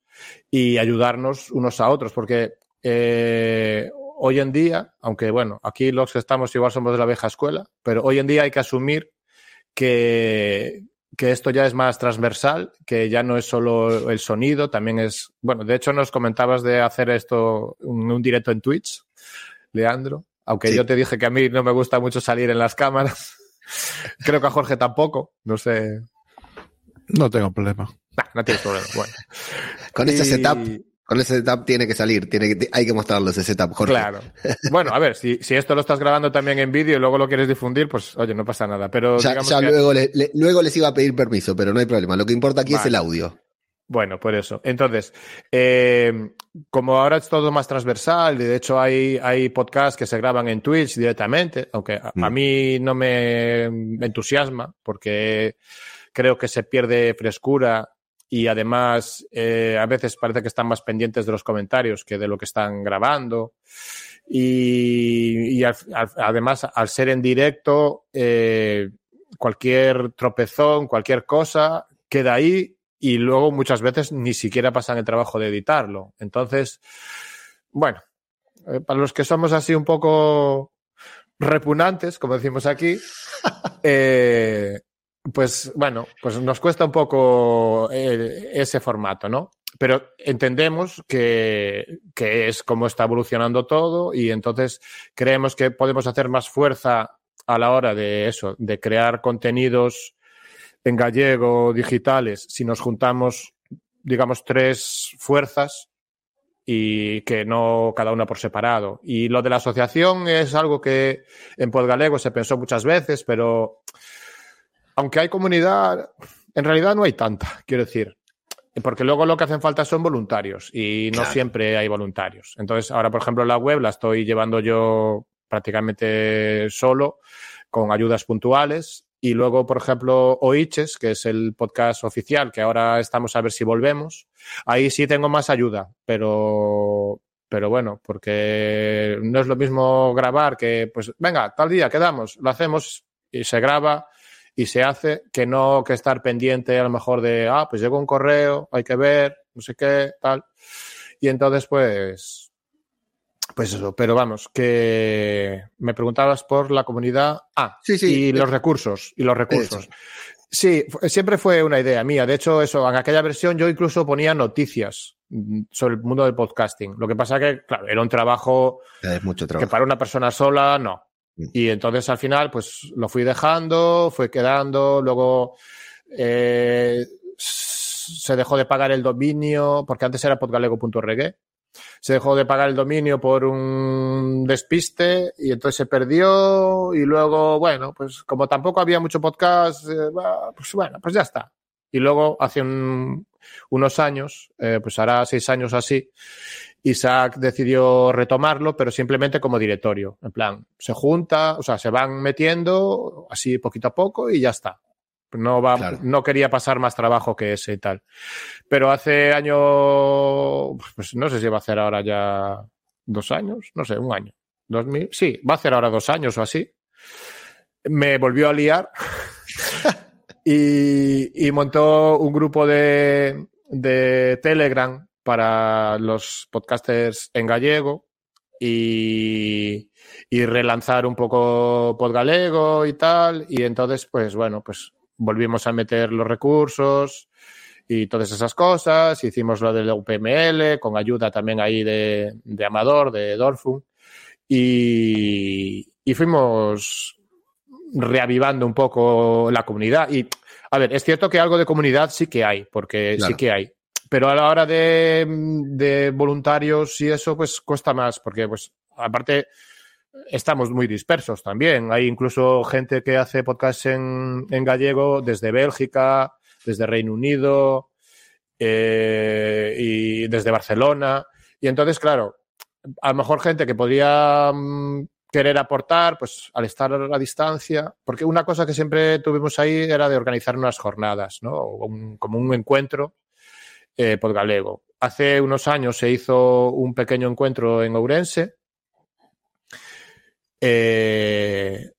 y ayudarnos unos a otros, porque eh, hoy en día, aunque bueno, aquí los que estamos igual somos de la vieja escuela, pero hoy en día hay que asumir que, que esto ya es más transversal, que ya no es solo el sonido, también es, bueno, de hecho nos comentabas de hacer esto, un, un directo en Twitch, Leandro, aunque Sí. yo te dije que a mí no me gusta mucho salir en las cámaras. Creo que a Jorge tampoco, no sé. No tengo problema. Nah, no tienes problema. Bueno. Con ese Y- setup, con ese setup tiene que salir, tiene que, hay que mostrarlo ese setup, Jorge. Claro. Bueno, a ver, si, si esto lo estás grabando también en vídeo y luego lo quieres difundir, pues oye, no pasa nada. Pero Ya, digamos ya que- luego, le- le- luego les iba a pedir permiso, pero no hay problema. Lo que importa aquí es el audio. Bueno, por eso. Entonces, eh, como ahora es todo más transversal, y de hecho hay, hay podcasts que se graban en Twitch directamente, aunque a, a Mm. mí no me entusiasma porque creo que se pierde frescura y además eh, a veces parece que están más pendientes de los comentarios que de lo que están grabando. Y, y al- al- además, al ser en directo, eh, cualquier tropezón, cualquier cosa, queda ahí y luego muchas veces ni siquiera pasan el trabajo de editarlo. Entonces, bueno, eh, para los que somos así un poco repugnantes, como decimos aquí, eh, pues bueno, pues nos cuesta un poco eh, ese formato, ¿no? Pero entendemos que, que es como está evolucionando todo y entonces creemos que podemos hacer más fuerza a la hora de eso, de crear contenidos en gallego digitales si nos juntamos, digamos, tres fuerzas y que no cada una por separado. Y lo de la asociación es algo que en Podgalego se pensó muchas veces, pero aunque hay comunidad, en realidad no hay tanta, quiero decir. Porque luego lo que hacen falta son voluntarios y no Claro. siempre hay voluntarios. Entonces, ahora, por ejemplo, la web la estoy llevando yo prácticamente solo, con ayudas puntuales. Y luego, por ejemplo, Oiches, que es el podcast oficial, que ahora estamos a ver si volvemos. Ahí sí tengo más ayuda, pero, pero bueno, porque no es lo mismo grabar que, pues, venga, tal día quedamos, lo hacemos y se graba y se hace, que no que estar pendiente a lo mejor de, ah, pues llegó un correo, hay que ver, no sé qué, tal. Y entonces, pues, pues eso, pero vamos, que me preguntabas por la comunidad. Ah, Sí, sí. y los recursos, y los recursos. Sí, siempre fue una idea mía. De hecho, eso, en aquella versión yo incluso ponía noticias mm, sobre el mundo del podcasting. Lo que pasa que, claro, era un trabajo Es mucho que trabajo. para una persona sola, no. Mm. Y entonces al final, pues lo fui dejando, fue quedando, luego eh, se dejó de pagar el dominio, porque antes era podgalego.org. Se dejó de pagar el dominio por un despiste y entonces se perdió y luego, bueno, pues como tampoco había mucho podcast, eh, pues bueno, pues ya está. Y luego hace un- unos años, eh, pues hará seis años así, Isaac decidió retomarlo, pero simplemente como directorio. En plan, se junta, o sea, se van metiendo así poquito a poco y ya está. No, va, Claro. no quería pasar más trabajo que ese y tal. Pero hace año, pues no sé si va a hacer ahora ya dos años, no sé, un año. Dos mil, sí, va a hacer ahora dos años o así. Me volvió a liar y, montó un grupo de, de Telegram para los podcasters en gallego y, y relanzar un poco Podgalego y tal. Y entonces, pues bueno, pues volvimos a meter los recursos y todas esas cosas. Hicimos lo del UPML con ayuda también ahí de, de Amador, de Dorfun. Y, y fuimos reavivando un poco la comunidad. Y, a ver, es cierto que algo de comunidad sí que hay, porque Claro. sí que hay. Pero a la hora de, de voluntarios y eso, pues cuesta más, porque, pues, aparte, estamos muy dispersos también. Hay incluso gente que hace podcast en, en gallego desde Bélgica, desde Reino Unido, eh, y y desde Barcelona. Y entonces, claro, a lo mejor gente que podría mm, querer aportar, pues al estar a la distancia, porque una cosa que siempre tuvimos ahí era de organizar unas jornadas, ¿no? Un, como un encuentro eh, galego. Hace unos años se hizo un pequeño encuentro en Ourense, eh,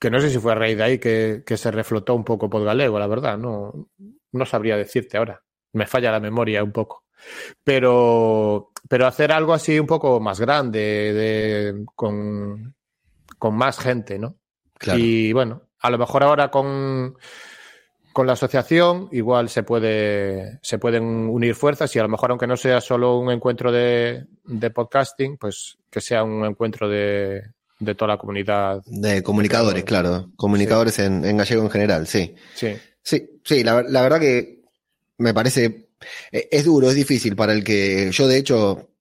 que no sé si fue a raíz de ahí que, se reflotó un poco Podgalego, la verdad, no, no sabría decirte ahora. Me falla la memoria un poco. Pero, pero hacer algo así un poco más grande, de, con, con más gente, ¿no? Claro. Y bueno, a lo mejor ahora con, con la asociación igual se puede se pueden unir fuerzas y a lo mejor aunque no sea solo un encuentro de, de podcasting, pues que sea un encuentro de, de toda la comunidad. De comunicadores, claro. Comunicadores en, en gallego en general, sí. Sí. Sí, sí, la, la verdad que me parece, es duro, es difícil para el que yo de hecho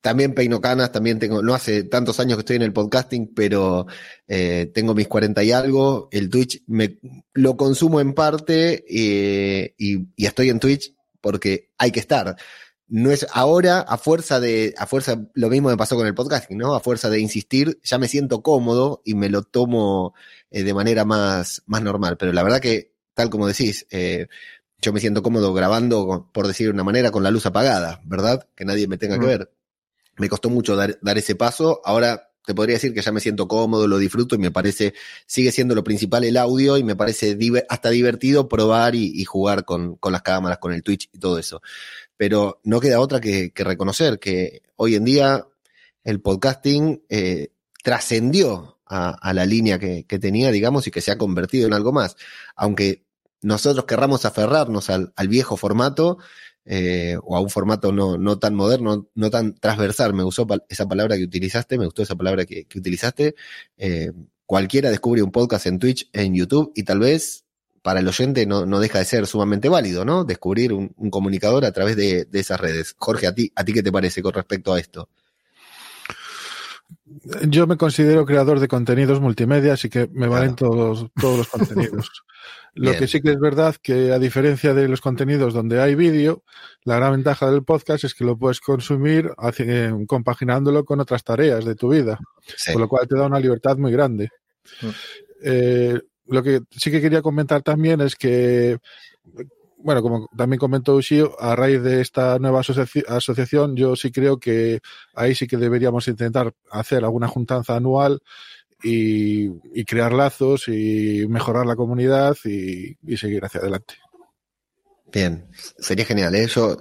también peino canas, también tengo, no hace tantos años que estoy en el podcasting, pero eh, tengo mis 40 y algo, el Twitch me lo consumo en parte eh, y, estoy en Twitch porque hay que estar. No es ahora, a fuerza de, a fuerza, lo mismo me pasó con el podcasting, ¿no? A fuerza de insistir, ya me siento cómodo y me lo tomo eh, de manera más, más normal. Pero la verdad que, tal como decís, yo me siento cómodo grabando, por decir de una manera, con la luz apagada, ¿verdad? Que nadie me tenga que ver. Me costó mucho dar, dar ese paso. Ahora te podría decir que ya me siento cómodo, lo disfruto y me parece, sigue siendo lo principal el audio y me parece diver- hasta divertido probar y, y jugar con, con las cámaras, con el Twitch y todo eso. Pero no queda otra que, que reconocer que hoy en día el podcasting eh, trascendió a, a la línea que, que tenía, digamos, y que se ha convertido en algo más. Aunque nosotros querramos aferrarnos al, viejo formato, eh, o a un formato no, no tan moderno, no tan transversal. Me gustó esa palabra que utilizaste, me gustó esa palabra que, utilizaste. Eh, cualquiera descubre un podcast en Twitch, en YouTube, y tal vez para el oyente no, deja de ser sumamente válido, ¿no? Descubrir un, un comunicador a través de, de esas redes. Jorge, ¿a ti, ¿a ti qué te parece con respecto a esto? Yo me considero creador de contenidos multimedia, así que me valen todos, todos los contenidos. Lo Bien. que sí que es verdad que a diferencia de los contenidos donde hay vídeo, la gran ventaja del podcast es que lo puedes consumir eh, compaginándolo con otras tareas de tu vida, Sí. con lo cual te da una libertad muy grande. Mm. Eh, lo que sí que quería comentar también es que, bueno, como también comentó Ushio, a raíz de esta nueva asoci- asociación, yo sí creo que ahí sí que deberíamos intentar hacer alguna juntanza anual y, crear lazos y mejorar la comunidad y, seguir hacia adelante. Bien, sería genial, ¿eh? Yo,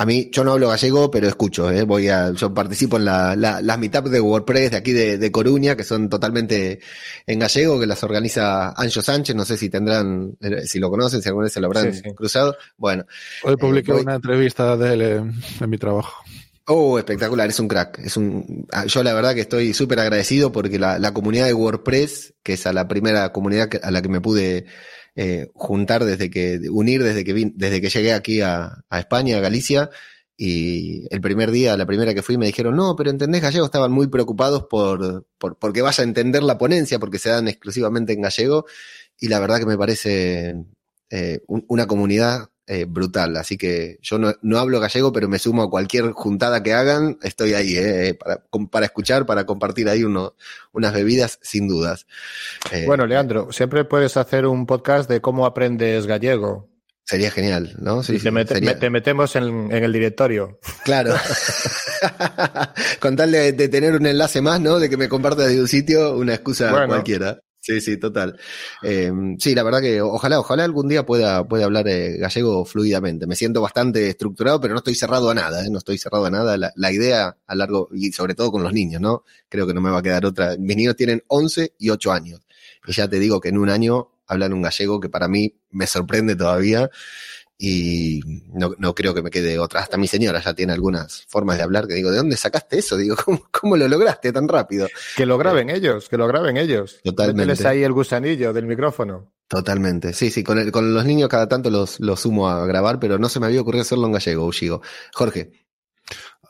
a mí, yo no hablo gallego, pero escucho, ¿eh? Voy a, yo participo en la, la, las meetups de WordPress de aquí de, de Coruña, que son totalmente en gallego, que las organiza Ancho Sánchez, no sé si tendrán, eh, si lo conocen, si alguna vez se lo habrán Sí, sí. cruzado. Bueno, Hoy publiqué voy- una entrevista de él en, en mi trabajo. Oh, espectacular, es un crack. Es un, ah, yo la verdad que estoy súper agradecido porque la, la comunidad de WordPress, que es a la primera comunidad a la que me pude eh, juntar desde que, unir desde que desde que llegué aquí a, España, a Galicia, y el primer día, la primera que fui, me dijeron, no, pero entendés gallego, estaban muy preocupados por, por, porque vaya a entender la ponencia, porque se dan exclusivamente en gallego, y la verdad que me parece eh, un- una comunidad eh, brutal. Así que yo no, no hablo gallego, pero me sumo a cualquier juntada que hagan. Estoy ahí eh, para, com- para escuchar, para compartir ahí uno, unas bebidas, sin dudas. Eh, Bueno, Leandro, siempre puedes hacer un podcast de cómo aprendes gallego. Sería genial, ¿no? Sí, te, sería- metemos en, en el directorio. Claro. Con tal de, de tener un enlace más, ¿no? De que me compartas de un sitio, una excusa Bueno. cualquiera. Sí, sí, total. Eh, sí, la verdad que ojalá, ojalá algún día pueda, pueda hablar eh, gallego fluidamente. Me siento bastante estructurado, pero no estoy cerrado a nada, ¿eh? No estoy cerrado a nada. La, la idea a largo, y sobre todo con los niños, ¿no? Creo que no me va a quedar otra. Mis niños tienen 11 y 8 años. Y ya te digo que en un año hablan un gallego que para mí me sorprende todavía y no, no creo que me quede otra. Hasta mi señora ya tiene algunas formas de hablar que digo, ¿de dónde sacaste eso? Digo, ¿cómo, cómo lo lograste tan rápido? Que lo graben ellos, que lo graben ellos. Totalmente. Mételes ahí el gusanillo del micrófono. Totalmente. Sí, sí, con, el- con los niños cada tanto los, los sumo a grabar, pero no se me había ocurrido hacerlo en gallego, Uchigo. Jorge,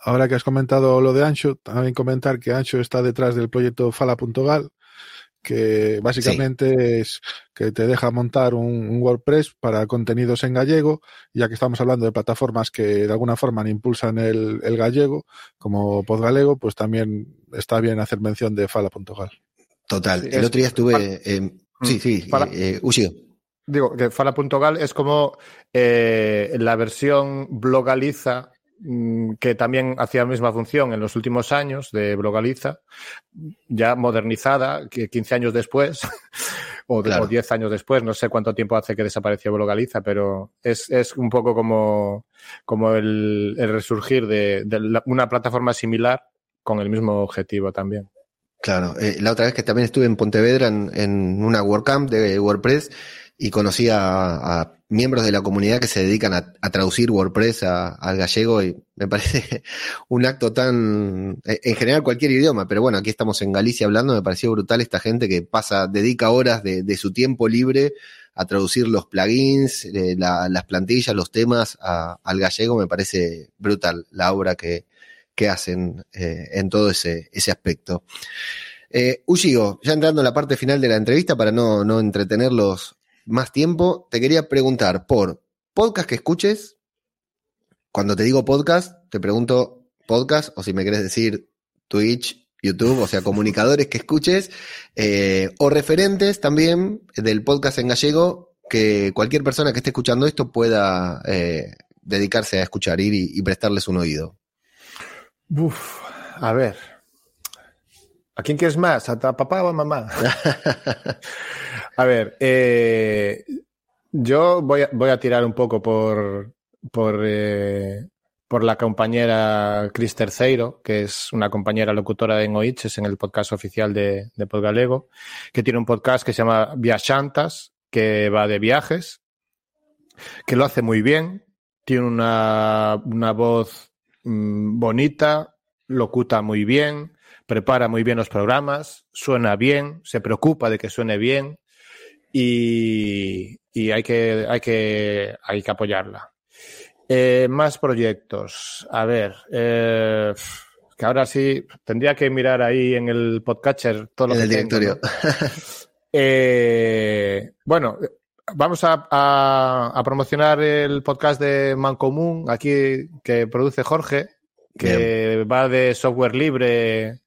Ahora que has comentado lo de Ancho, también comentar que Ancho está detrás del proyecto Fala.gal, que básicamente es que te deja montar un, WordPress para contenidos en gallego, ya que estamos hablando de plataformas que de alguna forma impulsan el, gallego, como Podgalego, pues también está bien hacer mención de fala.gal. Total. el otro día estuve... sí, mm, sí, eh, Digo, que fala.gal es como eh, la versión blogaliza que también hacía la misma función en los últimos años de Blogaliza, ya modernizada, que 15 años después, o, 10 años después, no sé cuánto tiempo hace que desapareció Blogaliza, pero es, un poco como, como el, resurgir de, una plataforma similar con el mismo objetivo también. Claro, eh, la otra vez que también estuve en Pontevedra en, en una WordCamp de WordPress y conocí a, miembros de la comunidad que se dedican a, traducir WordPress al gallego y me parece un acto tan, en general cualquier idioma, pero bueno, aquí estamos en Galicia hablando, me pareció brutal esta gente que pasa, dedica horas de, su tiempo libre a traducir los plugins, eh, las plantillas, los temas al gallego, me parece brutal la obra que, hacen eh, en todo ese, ese aspecto. Eh, ya entrando en la parte final de la entrevista para no, no entretenerlos más tiempo, te quería preguntar por podcast que escuches. Cuando te digo podcast, te pregunto podcast, o si me quieres decir Twitch, YouTube, o sea, comunicadores que escuches, eh, o referentes también del podcast en gallego, que cualquier persona que esté escuchando esto pueda eh, dedicarse a escuchar, ir y, prestarles un oído. Uf, a ver. ¿A quién quieres más? ¿A papá o a mamá? A ver, eh, yo voy a, tirar un poco por, por, eh, por la compañera Cris Terceiro, que es una compañera locutora en Oiches, en el podcast oficial de, de Podgalego, que tiene un podcast que se llama Viachantas, que va de viajes, que lo hace muy bien, tiene una, una voz mm, bonita, locuta muy bien, prepara muy bien los programas, suena bien, se preocupa de que suene bien y, hay, que, hay, que, hay que apoyarla. Eh, más proyectos. A ver, eh, que ahora sí tendría que mirar ahí en el podcatcher todo lo en el directorio. Eh, bueno, vamos a, promocionar el podcast de Mancomún aquí que produce Jorge, que va de software libre,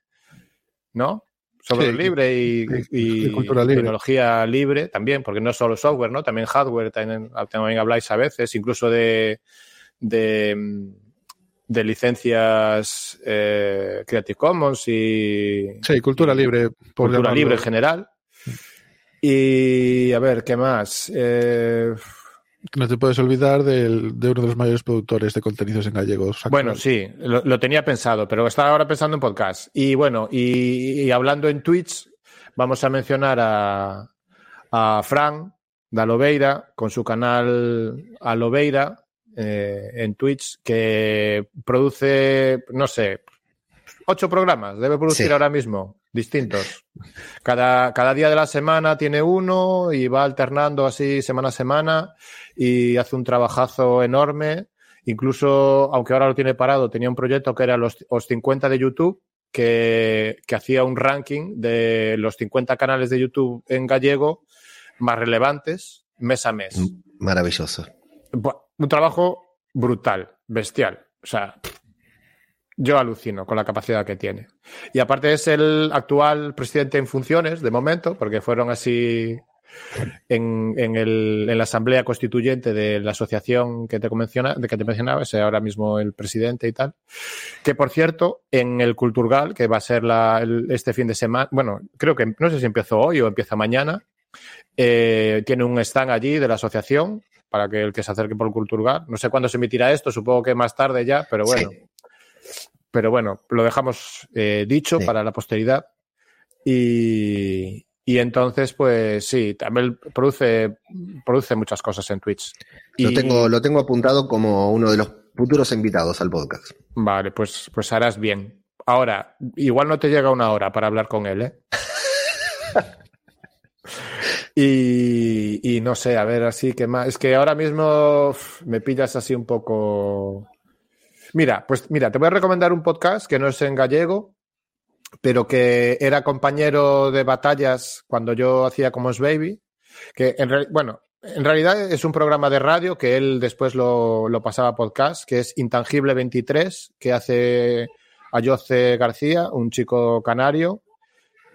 ¿no? software libre y, tecnología libre también, porque no solo software, ¿no? También hardware, también, habláis a veces, incluso de, de, licencias eh, Creative Commons y... Sí, cultura libre. cultura libre en general. Y a ver, ¿qué más? Eh, no te puedes olvidar de uno de los mayores productores de contenidos en gallegos. Bueno, sí, lo, tenía pensado, pero estaba ahora pensando en podcast. Y bueno, y, hablando en Twitch, vamos a mencionar a, a Fran de Aloveira con su canal Aloveira eh, en Twitch, que produce, no sé, ocho programas, debe producir ahora mismo distintos. Cada, cada día de la semana tiene uno y va alternando así semana a semana y hace un trabajazo enorme. Incluso, aunque ahora lo tiene parado, tenía un proyecto que era los, los 50 de YouTube, que, que, hacía un ranking de los 50 canales de YouTube en gallego más relevantes mes a mes. Maravilloso. Un trabajo brutal, bestial. O sea, yo alucino con la capacidad que tiene. Y aparte es el actual presidente en funciones, de momento, porque fueron así en, en, el, en la asamblea constituyente de la asociación que te, menciona, de que te mencionaba, es ahora mismo el presidente y tal. Que por cierto, en el Culturgal, que va a ser la, este fin de semana, bueno, creo que no sé si empezó hoy o empieza mañana, eh, tiene un stand allí de la asociación para que el que se acerque por el Culturgal. No sé cuándo se emitirá esto, supongo que más tarde ya, pero bueno. Pero bueno, lo dejamos eh, dicho para la posteridad. Y, entonces, pues sí, también produce, produce muchas cosas en Twitch. Lo, tengo, lo tengo apuntado como uno de los futuros invitados al podcast. Vale, pues, pues harás bien. Ahora, igual no te llega una hora para hablar con él, ¿eh? y, y, no sé, a ver, así que más. Es que ahora mismo me pillas así un poco Mira, pues mira, te voy a recomendar un podcast que no es en gallego, pero que era compañero de batallas cuando yo hacía como es Baby, que en bueno, en realidad es un programa de radio que él después lo, lo pasaba a podcast, que es Intangible 23, que hace Ayoce García, un chico canario,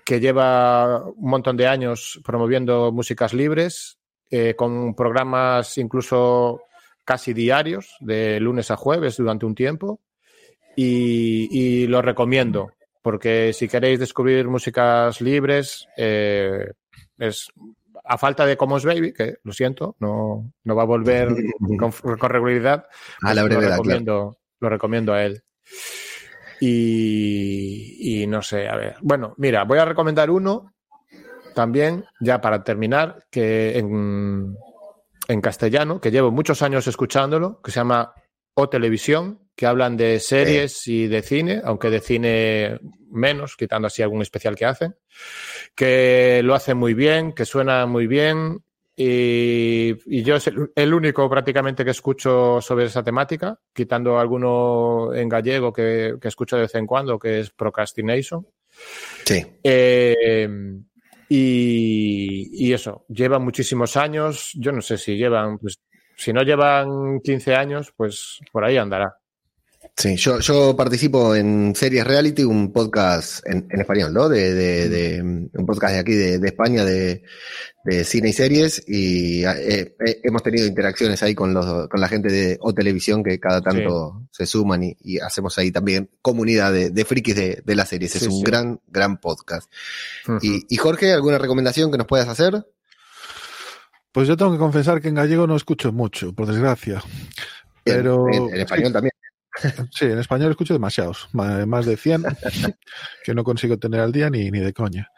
que lleva un montón de años promoviendo músicas libres, eh, con programas incluso casi diarios, de lunes a jueves durante un tiempo. Y, y lo recomiendo, porque si queréis descubrir músicas libres, eh, es a falta de Commons Baby, que lo siento, no, no va a volver con, con regularidad. A la pues lo, brevedad, recomiendo, lo recomiendo a él. Y, y no sé, a ver. Bueno, mira, voy a recomendar uno también, ya para terminar, que en, en castellano, que llevo muchos años escuchándolo, que se llama O Televisión, que hablan de series y de cine, aunque de cine menos, quitando así algún especial que hacen, que lo hacen muy bien, que suena muy bien. Y, y yo es el, el único prácticamente que escucho sobre esa temática, quitando alguno en gallego que, que escucho de vez en cuando, que es Procrastination. Sí. Eh, y, y eso, llevan muchísimos años. Yo no sé si llevan, pues, si no llevan 15 años, pues por ahí andará. Sí, yo, yo participo en Series Reality, un podcast en, en español, ¿no? De, de, de- un podcast de aquí de, de España de, de cine y series y eh, eh, hemos tenido interacciones ahí con los con la gente de O Televisión que cada tanto se suman y, y hacemos ahí también comunidad de, de frikis de, de las series. es Sí, un sí. gran, gran podcast. Y, y Jorge, ¿alguna recomendación que nos puedas hacer? Pues yo tengo que confesar que en gallego no escucho mucho, por desgracia. Pero en, en español también. sí, en español escucho demasiados, ma- más de 100, que no consigo tener al día ni, ni de coña.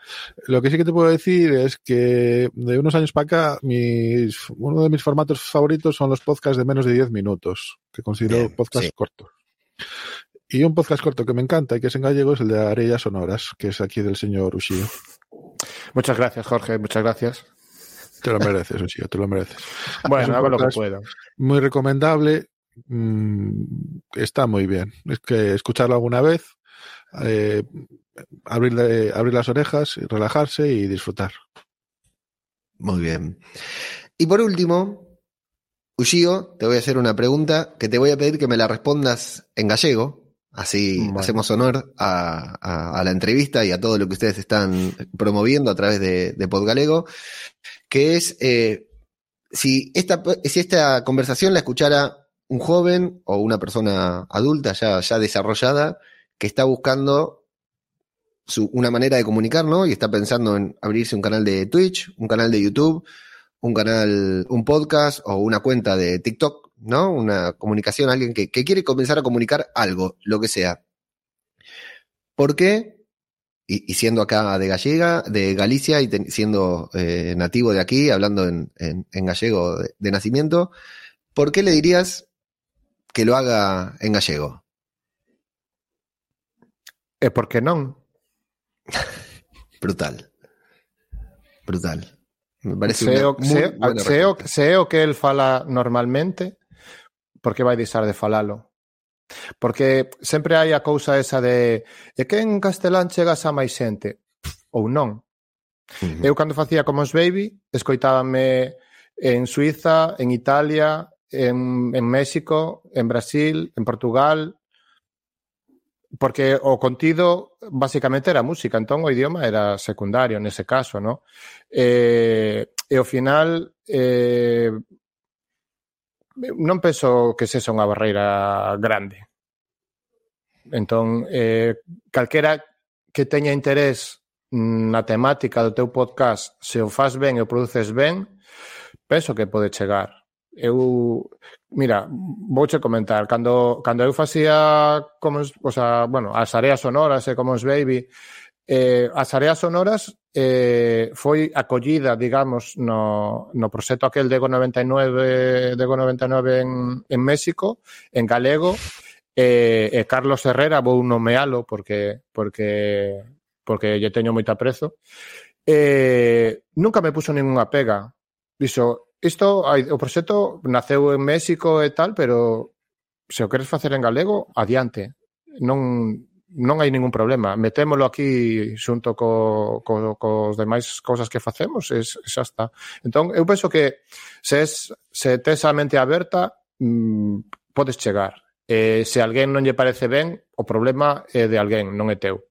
Lo que sí que te puedo decir es que de unos años para acá, mis, uno de mis formatos favoritos son los podcasts de menos de 10 minutos, que considero Bien, podcasts sí. cortos. Y un podcast corto que me encanta y que es en gallego es el de Arellas Sonoras, que es aquí del señor Ushio. Muchas gracias, Jorge, muchas gracias. Te lo mereces, Ushio, te lo mereces. Es Bueno, hago lo que puedo. muy recomendable. Mm, está muy bien. Es que escucharlo alguna vez, eh, abrirle- abrir las orejas, relajarse y disfrutar. Muy bien. Y por último, Ushio, te voy a hacer una pregunta que te voy a pedir que me la respondas en gallego. Así Bueno. hacemos honor a, a- a la entrevista y a todo lo que ustedes están promoviendo a través de, de Podgalego, que es eh, si, esta, si esta conversación la escuchara un joven o una persona adulta ya, ya desarrollada que está buscando su, una manera de comunicar, ¿no? Y está pensando en abrirse un canal de Twitch, un canal de YouTube, un canal, un podcast o una cuenta de TikTok, ¿no? Una comunicación, alguien que, que quiere comenzar a comunicar algo, lo que sea. ¿Por qué? Y, siendo acá de Gallega, de Galicia y siendo eh, nativo de aquí, hablando en, en- gallego de nacimiento, ¿por qué le dirías que lo haga en gallego. E por que non? Brutal. Brutal. Me parece se, o, se, se, o, se o que el fala normalmente, por que vai deixar de falalo? Porque sempre hai a cousa esa de e que en castelán chegas a máis xente ou non. Uh -huh. Eu cando facía como os baby, escoitábame en Suiza, en Italia, en, en México, en Brasil, en Portugal, porque o contido basicamente era música, entón o idioma era secundario nese caso, no? Eh, e ao final eh, non penso que sexa unha barreira grande. Entón, eh, calquera que teña interés na temática do teu podcast, se o faz ben e o produces ben, penso que pode chegar eu mira, vouche comentar, cando cando eu facía como, o sea, bueno, as areas sonoras e como os baby, eh, as areas sonoras eh, foi acollida, digamos, no, no proxecto aquel de Ego 99, de Ego 99 en, en México, en galego, e, eh, e Carlos Herrera vou nomealo porque porque porque lle teño moito aprezo. Eh, nunca me puso ninguna pega. Dixo, isto, o proxecto naceu en México e tal, pero se o queres facer en galego, adiante. Non, non hai ningún problema. Metémolo aquí xunto co, co, cos demais cousas que facemos, es, xa está. Entón, eu penso que se, es, se tes a mente aberta, mmm, podes chegar. Eh, se alguén non lle parece ben, o problema é de alguén, non é teu.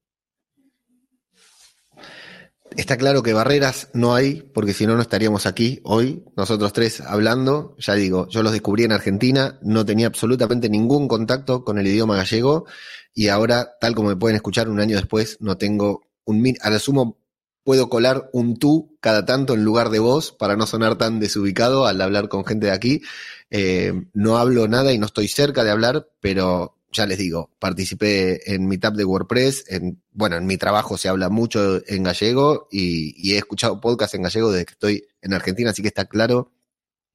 Está claro que barreras no hay, porque si no, no estaríamos aquí hoy, nosotros tres hablando. Ya digo, yo los descubrí en Argentina, no tenía absolutamente ningún contacto con el idioma gallego y ahora, tal como me pueden escuchar un año después, no tengo un... A lo sumo puedo colar un tú cada tanto en lugar de vos para no sonar tan desubicado al hablar con gente de aquí. Eh, no hablo nada y no estoy cerca de hablar, pero ya les digo, participé en Meetup de WordPress, en, bueno, en mi trabajo se habla mucho en gallego y, he escuchado podcast en gallego desde que estoy en Argentina, así que está claro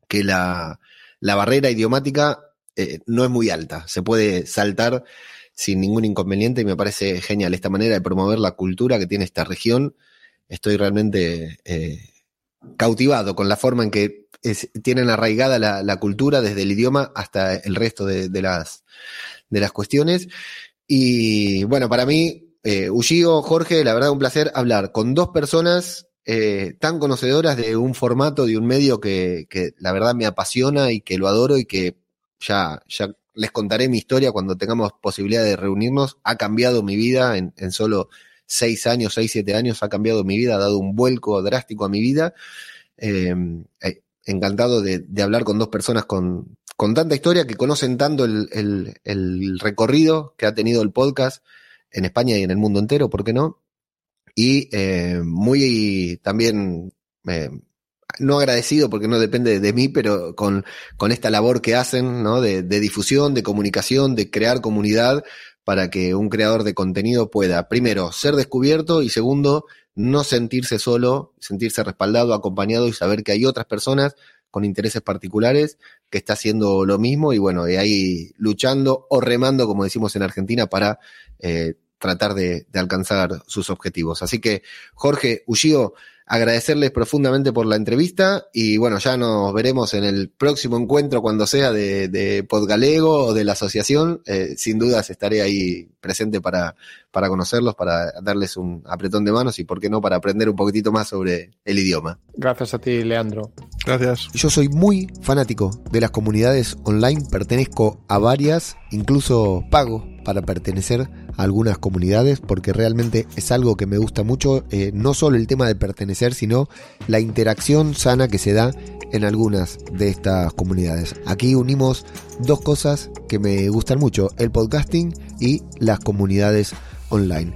que la, la barrera idiomática eh, no es muy alta, se puede saltar sin ningún inconveniente y me parece genial esta manera de promover la cultura que tiene esta región. Estoy realmente eh, cautivado con la forma en que tienen arraigada la, cultura desde el idioma hasta el resto de, las de las cuestiones. Y bueno, para mí, eh, Jorge, la verdad un placer hablar con dos personas eh, tan conocedoras de un formato, de un medio que, la verdad me apasiona y que lo adoro y que ya, ya les contaré mi historia cuando tengamos posibilidad de reunirnos. Ha cambiado mi vida en, en solo seis años, seis, siete años, ha cambiado mi vida, ha dado un vuelco drástico a mi vida. Eh, eh encantado de, hablar con dos personas con, tanta historia que conocen tanto el, recorrido que ha tenido el podcast en España y en el mundo entero, ¿por qué no? Y eh, muy también, eh, no agradecido porque no depende de mí, pero con, con esta labor que hacen, ¿no? De, de difusión, de comunicación, de crear comunidad para que un creador de contenido pueda, primero, ser descubierto y segundo, no sentirse solo, sentirse respaldado, acompañado y saber que hay otras personas con intereses particulares que está haciendo lo mismo y bueno, de ahí luchando o remando, como decimos en Argentina, para eh, tratar de, de, alcanzar sus objetivos. Así que, Jorge Ushio, agradecerles profundamente por la entrevista y bueno, ya nos veremos en el próximo encuentro cuando sea de, de Podgalego o de la asociación. Eh, sin dudas estaré ahí presente para, para conocerlos, para darles un apretón de manos y por qué no para aprender un poquitito más sobre el idioma. Gracias a ti, Leandro. Gracias. Yo soy muy fanático de las comunidades online, pertenezco a varias, incluso pago para pertenecer algunas comunidades porque realmente es algo que me gusta mucho, eh, no solo el tema de pertenecer, sino la interacción sana que se da en algunas de estas comunidades. Aquí unimos dos cosas que me gustan mucho, el podcasting y las comunidades online.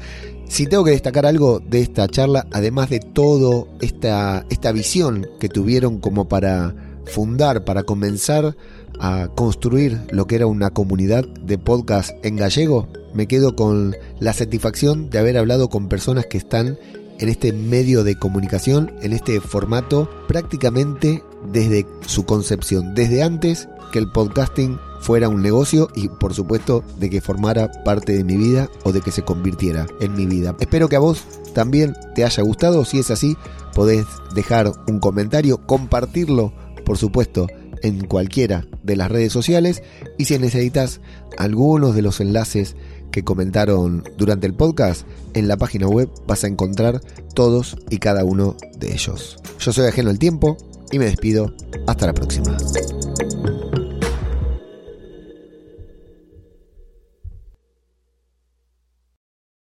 Si tengo que destacar algo de esta charla, además de todo esta, esta visión que tuvieron como para fundar, para comenzar a construir lo que era una comunidad de podcast en gallego, me quedo con la satisfacción de haber hablado con personas que están en este medio de comunicación, en este formato, prácticamente desde su concepción, desde antes que el podcasting fuera un negocio y por supuesto de que formara parte de mi vida o de que se convirtiera en mi vida. Espero que a vos también te haya gustado, si es así podés dejar un comentario, compartirlo por supuesto en cualquiera de las redes sociales y si necesitas algunos de los enlaces que comentaron durante el podcast, en la página web vas a encontrar todos y cada uno de ellos. Yo soy ajeno al tiempo y me despido. Hasta la próxima.